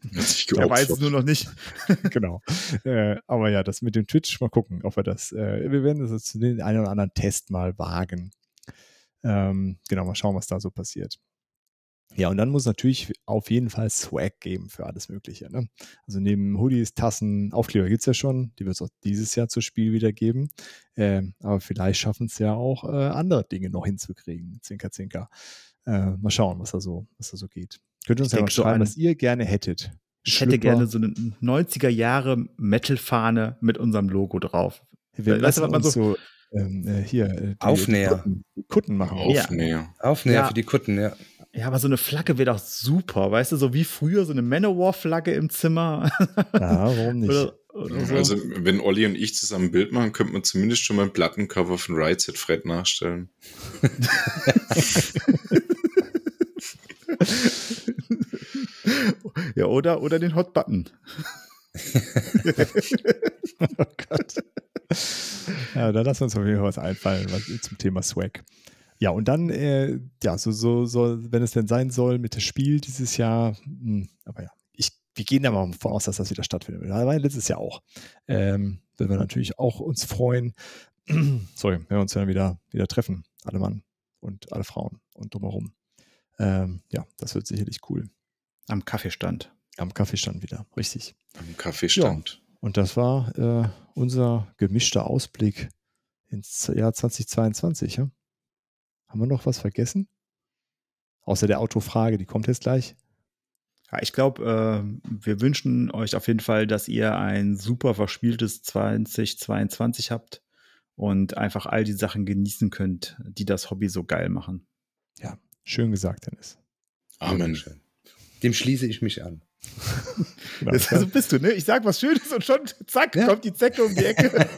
[SPEAKER 2] Er weiß es nur noch nicht.
[SPEAKER 1] genau. Äh, aber ja, das mit dem Twitch, mal gucken, ob wir das, äh, wir werden das zu den einen oder anderen Test mal wagen. Ähm, genau, mal schauen, was da so passiert. Ja, und dann muss natürlich auf jeden Fall Swag geben für alles Mögliche. Ne? Also neben Hoodies, Tassen, Aufkleber gibt es ja schon. Die wird es auch dieses Jahr zu Spiel wieder geben. Ähm, aber vielleicht schaffen es ja auch, äh, andere Dinge noch hinzukriegen. Zinker, zinker. Äh, mal schauen, was da so, was da so geht. Könnt ihr uns
[SPEAKER 2] Ich
[SPEAKER 1] ja mal
[SPEAKER 2] so
[SPEAKER 1] schreiben, was ihr gerne hättet.
[SPEAKER 2] Ich hätte gerne so eine 90er Jahre Metal-Fahne mit unserem Logo drauf.
[SPEAKER 1] Wir
[SPEAKER 2] Weißt du,
[SPEAKER 1] lassen
[SPEAKER 2] was man
[SPEAKER 1] uns so, ähm, äh, hier äh, die,
[SPEAKER 4] Aufnäher.
[SPEAKER 1] Kutten, Kutten machen.
[SPEAKER 2] Ja.
[SPEAKER 3] Aufnäher.
[SPEAKER 4] Aufnäher
[SPEAKER 2] Ja.
[SPEAKER 4] für die Kutten, ja.
[SPEAKER 2] Ja, aber so eine Flagge wäre doch super, weißt du, so wie früher so eine Manowar-Flagge im Zimmer.
[SPEAKER 1] Ja, warum nicht?
[SPEAKER 2] oder, oder so.
[SPEAKER 3] Also, wenn Olli und ich zusammen ein Bild machen, könnte man zumindest schon mal ein Plattencover von Right Set Fred nachstellen.
[SPEAKER 2] ja, oder, oder den Hot Button.
[SPEAKER 1] oh Gott. Ja, da lassen wir uns auf jeden Fall was einfallen was, zum Thema Swag. Ja, und dann, äh, ja, so, so, so, wenn es denn sein soll mit dem Spiel dieses Jahr, hm, aber ja, ich, wir gehen da mal davon aus, dass das wieder stattfindet. Da war letztes Jahr auch. Ähm, wenn wir natürlich auch uns freuen, sorry, wenn wir uns dann wieder, wieder treffen, alle Mann und alle Frauen und drumherum. Ähm, ja, das wird sicherlich cool.
[SPEAKER 2] Am Kaffeestand.
[SPEAKER 1] Am Kaffeestand wieder, richtig.
[SPEAKER 3] Am Kaffeestand.
[SPEAKER 1] Und das war äh, unser gemischter Ausblick ins Jahr 2022. Ja? Haben wir noch was vergessen? Außer der Autofrage, die kommt jetzt gleich.
[SPEAKER 2] Ja, ich glaube, äh, wir wünschen euch auf jeden Fall, dass ihr ein super verspieltes 2022 habt und einfach all die Sachen genießen könnt, die das Hobby so geil machen.
[SPEAKER 1] Schön gesagt, Dennis.
[SPEAKER 3] Amen.
[SPEAKER 4] Dankeschön. Dem schließe ich mich an.
[SPEAKER 1] Genau.
[SPEAKER 2] Das, so bist du, ne? Ich sag was Schönes und schon, zack,
[SPEAKER 4] Ja.
[SPEAKER 2] kommt die Zecke um die Ecke.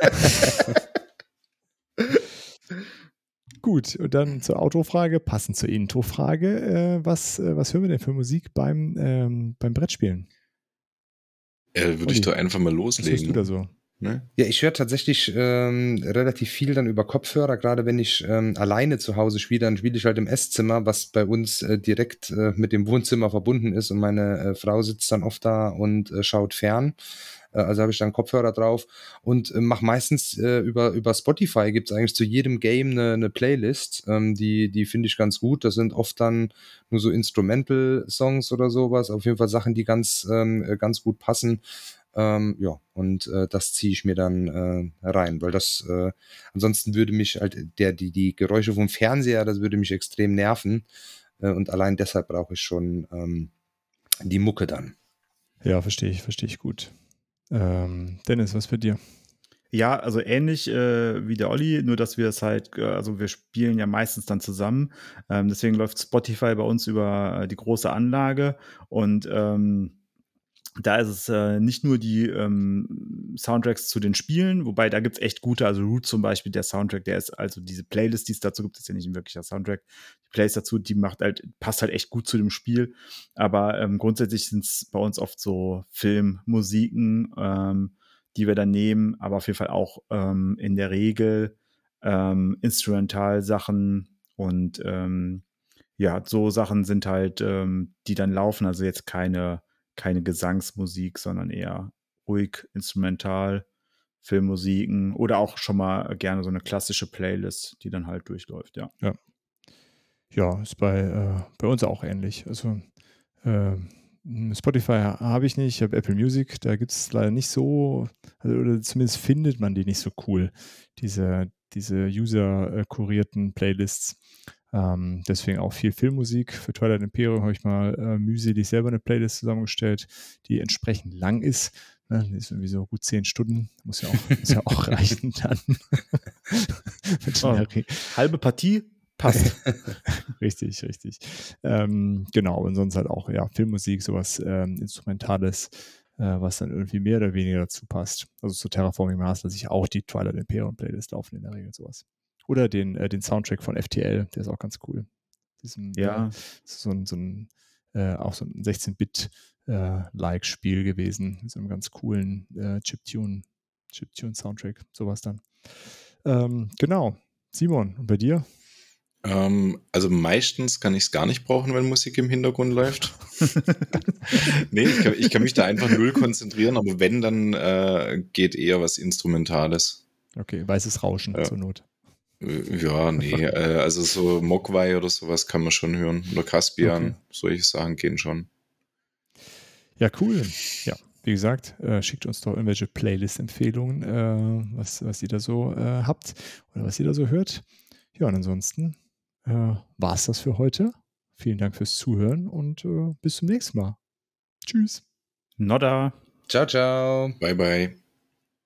[SPEAKER 1] Gut, und dann zur Autofrage, passend zur Introfrage. Äh, was, äh, was hören wir denn für Musik beim, ähm, beim Brettspielen?
[SPEAKER 3] Äh, Würde ich doch einfach mal
[SPEAKER 1] Was hörst
[SPEAKER 3] loslegen.
[SPEAKER 1] du da so?
[SPEAKER 3] Ne?
[SPEAKER 4] Ja, ich höre tatsächlich ähm, relativ viel dann über Kopfhörer, gerade wenn ich ähm, alleine zu Hause spiele, dann spiele ich halt im Esszimmer, was bei uns äh, direkt äh, mit dem Wohnzimmer verbunden ist und meine äh, Frau sitzt dann oft da und äh, schaut fern. Äh, also habe ich dann Kopfhörer drauf und äh, mache meistens über, über Spotify gibt's eigentlich zu jedem Game eine, eine Playlist, ähm, die, die finde ich ganz gut. Das sind oft dann nur so Instrumental-Songs oder sowas, auf jeden Fall Sachen, die ganz, ähm, äh, ganz gut passen. Ähm, ja, und äh, das ziehe ich mir dann äh, rein, weil das äh, ansonsten würde mich halt der, die, die Geräusche vom Fernseher, das würde mich extrem nerven. Äh, und allein deshalb brauche ich schon ähm, die Mucke dann.
[SPEAKER 1] Ja, verstehe ich, verstehe ich gut. Ähm, Dennis, was für dir?
[SPEAKER 2] Ja, also ähnlich äh, wie der Olli, nur dass wir es halt, äh, also wir spielen ja meistens dann zusammen. Ähm, deswegen läuft Spotify bei uns über äh, die große Anlage und ähm, da ist es äh, nicht nur die ähm, Soundtracks zu den Spielen, wobei da gibt es echt gute, also Root zum Beispiel, der Soundtrack, der ist, also diese Playlist, die es dazu gibt, ist ja nicht ein wirklicher Soundtrack. Die Playlist dazu, die macht halt, passt halt echt gut zu dem Spiel. Aber ähm, grundsätzlich sind es bei uns oft so Filmmusiken, ähm, die wir dann nehmen, aber auf jeden Fall auch ähm, in der Regel ähm, Instrumental-Sachen und ähm, ja, so Sachen sind halt, ähm, die dann laufen, also jetzt keine, keine Gesangsmusik, sondern eher ruhig, instrumental, Filmmusiken oder auch schon mal gerne so eine klassische Playlist, die dann halt durchläuft, ja.
[SPEAKER 1] Ja, ist bei, äh, bei uns auch ähnlich. Also äh, Spotify habe ich nicht, ich habe Apple Music, da gibt es leider nicht so, also, oder zumindest findet man die nicht so cool, diese, diese user-kurierten Playlists. Ähm, deswegen auch viel Filmmusik. Für Twilight Imperium habe ich mal äh, mühselig selber eine Playlist zusammengestellt, die entsprechend lang ist. Ne, die ist irgendwie so gut zehn Stunden. Muss ja auch, muss ja auch reichen dann.
[SPEAKER 2] Oh, halbe Partie passt.
[SPEAKER 1] richtig, richtig. Ähm, genau, und sonst halt auch ja, Filmmusik, sowas ähm, Instrumentales, äh, was dann irgendwie mehr oder weniger dazu passt. Also zu Terraforming Mars lasse ich auch die Twilight Imperium Playlist laufen in der Regel sowas. Oder den, äh, den Soundtrack von FTL, der ist auch ganz cool. Diesem,
[SPEAKER 2] Ja.
[SPEAKER 1] Äh, so ein, so ein äh, auch so ein 16-Bit-like-Spiel gewesen, mit so einem ganz coolen äh, Chiptune, Chiptune-Soundtrack, sowas dann. Ähm, genau. Simon, und bei dir?
[SPEAKER 3] Ähm, also meistens kann ich es gar nicht brauchen, wenn Musik im Hintergrund läuft. nee, ich kann, ich kann mich da einfach null konzentrieren, aber wenn, dann äh, geht eher was Instrumentales.
[SPEAKER 1] Okay, weißes Rauschen
[SPEAKER 3] Ja.
[SPEAKER 1] zur Not.
[SPEAKER 3] Ja, nee, äh, also so Mogwai oder sowas kann man schon hören. Oder Caspian,
[SPEAKER 1] Okay.
[SPEAKER 3] solche Sachen gehen schon.
[SPEAKER 1] Ja, cool. Ja, wie gesagt, äh, schickt uns doch irgendwelche Playlist-Empfehlungen, äh, was, was ihr da so äh, habt oder was ihr da so hört. Ja, und ansonsten äh, war es das für heute. Vielen Dank fürs Zuhören und äh, bis zum nächsten Mal. Tschüss.
[SPEAKER 2] Nodda.
[SPEAKER 4] Ciao, ciao.
[SPEAKER 3] Bye, bye.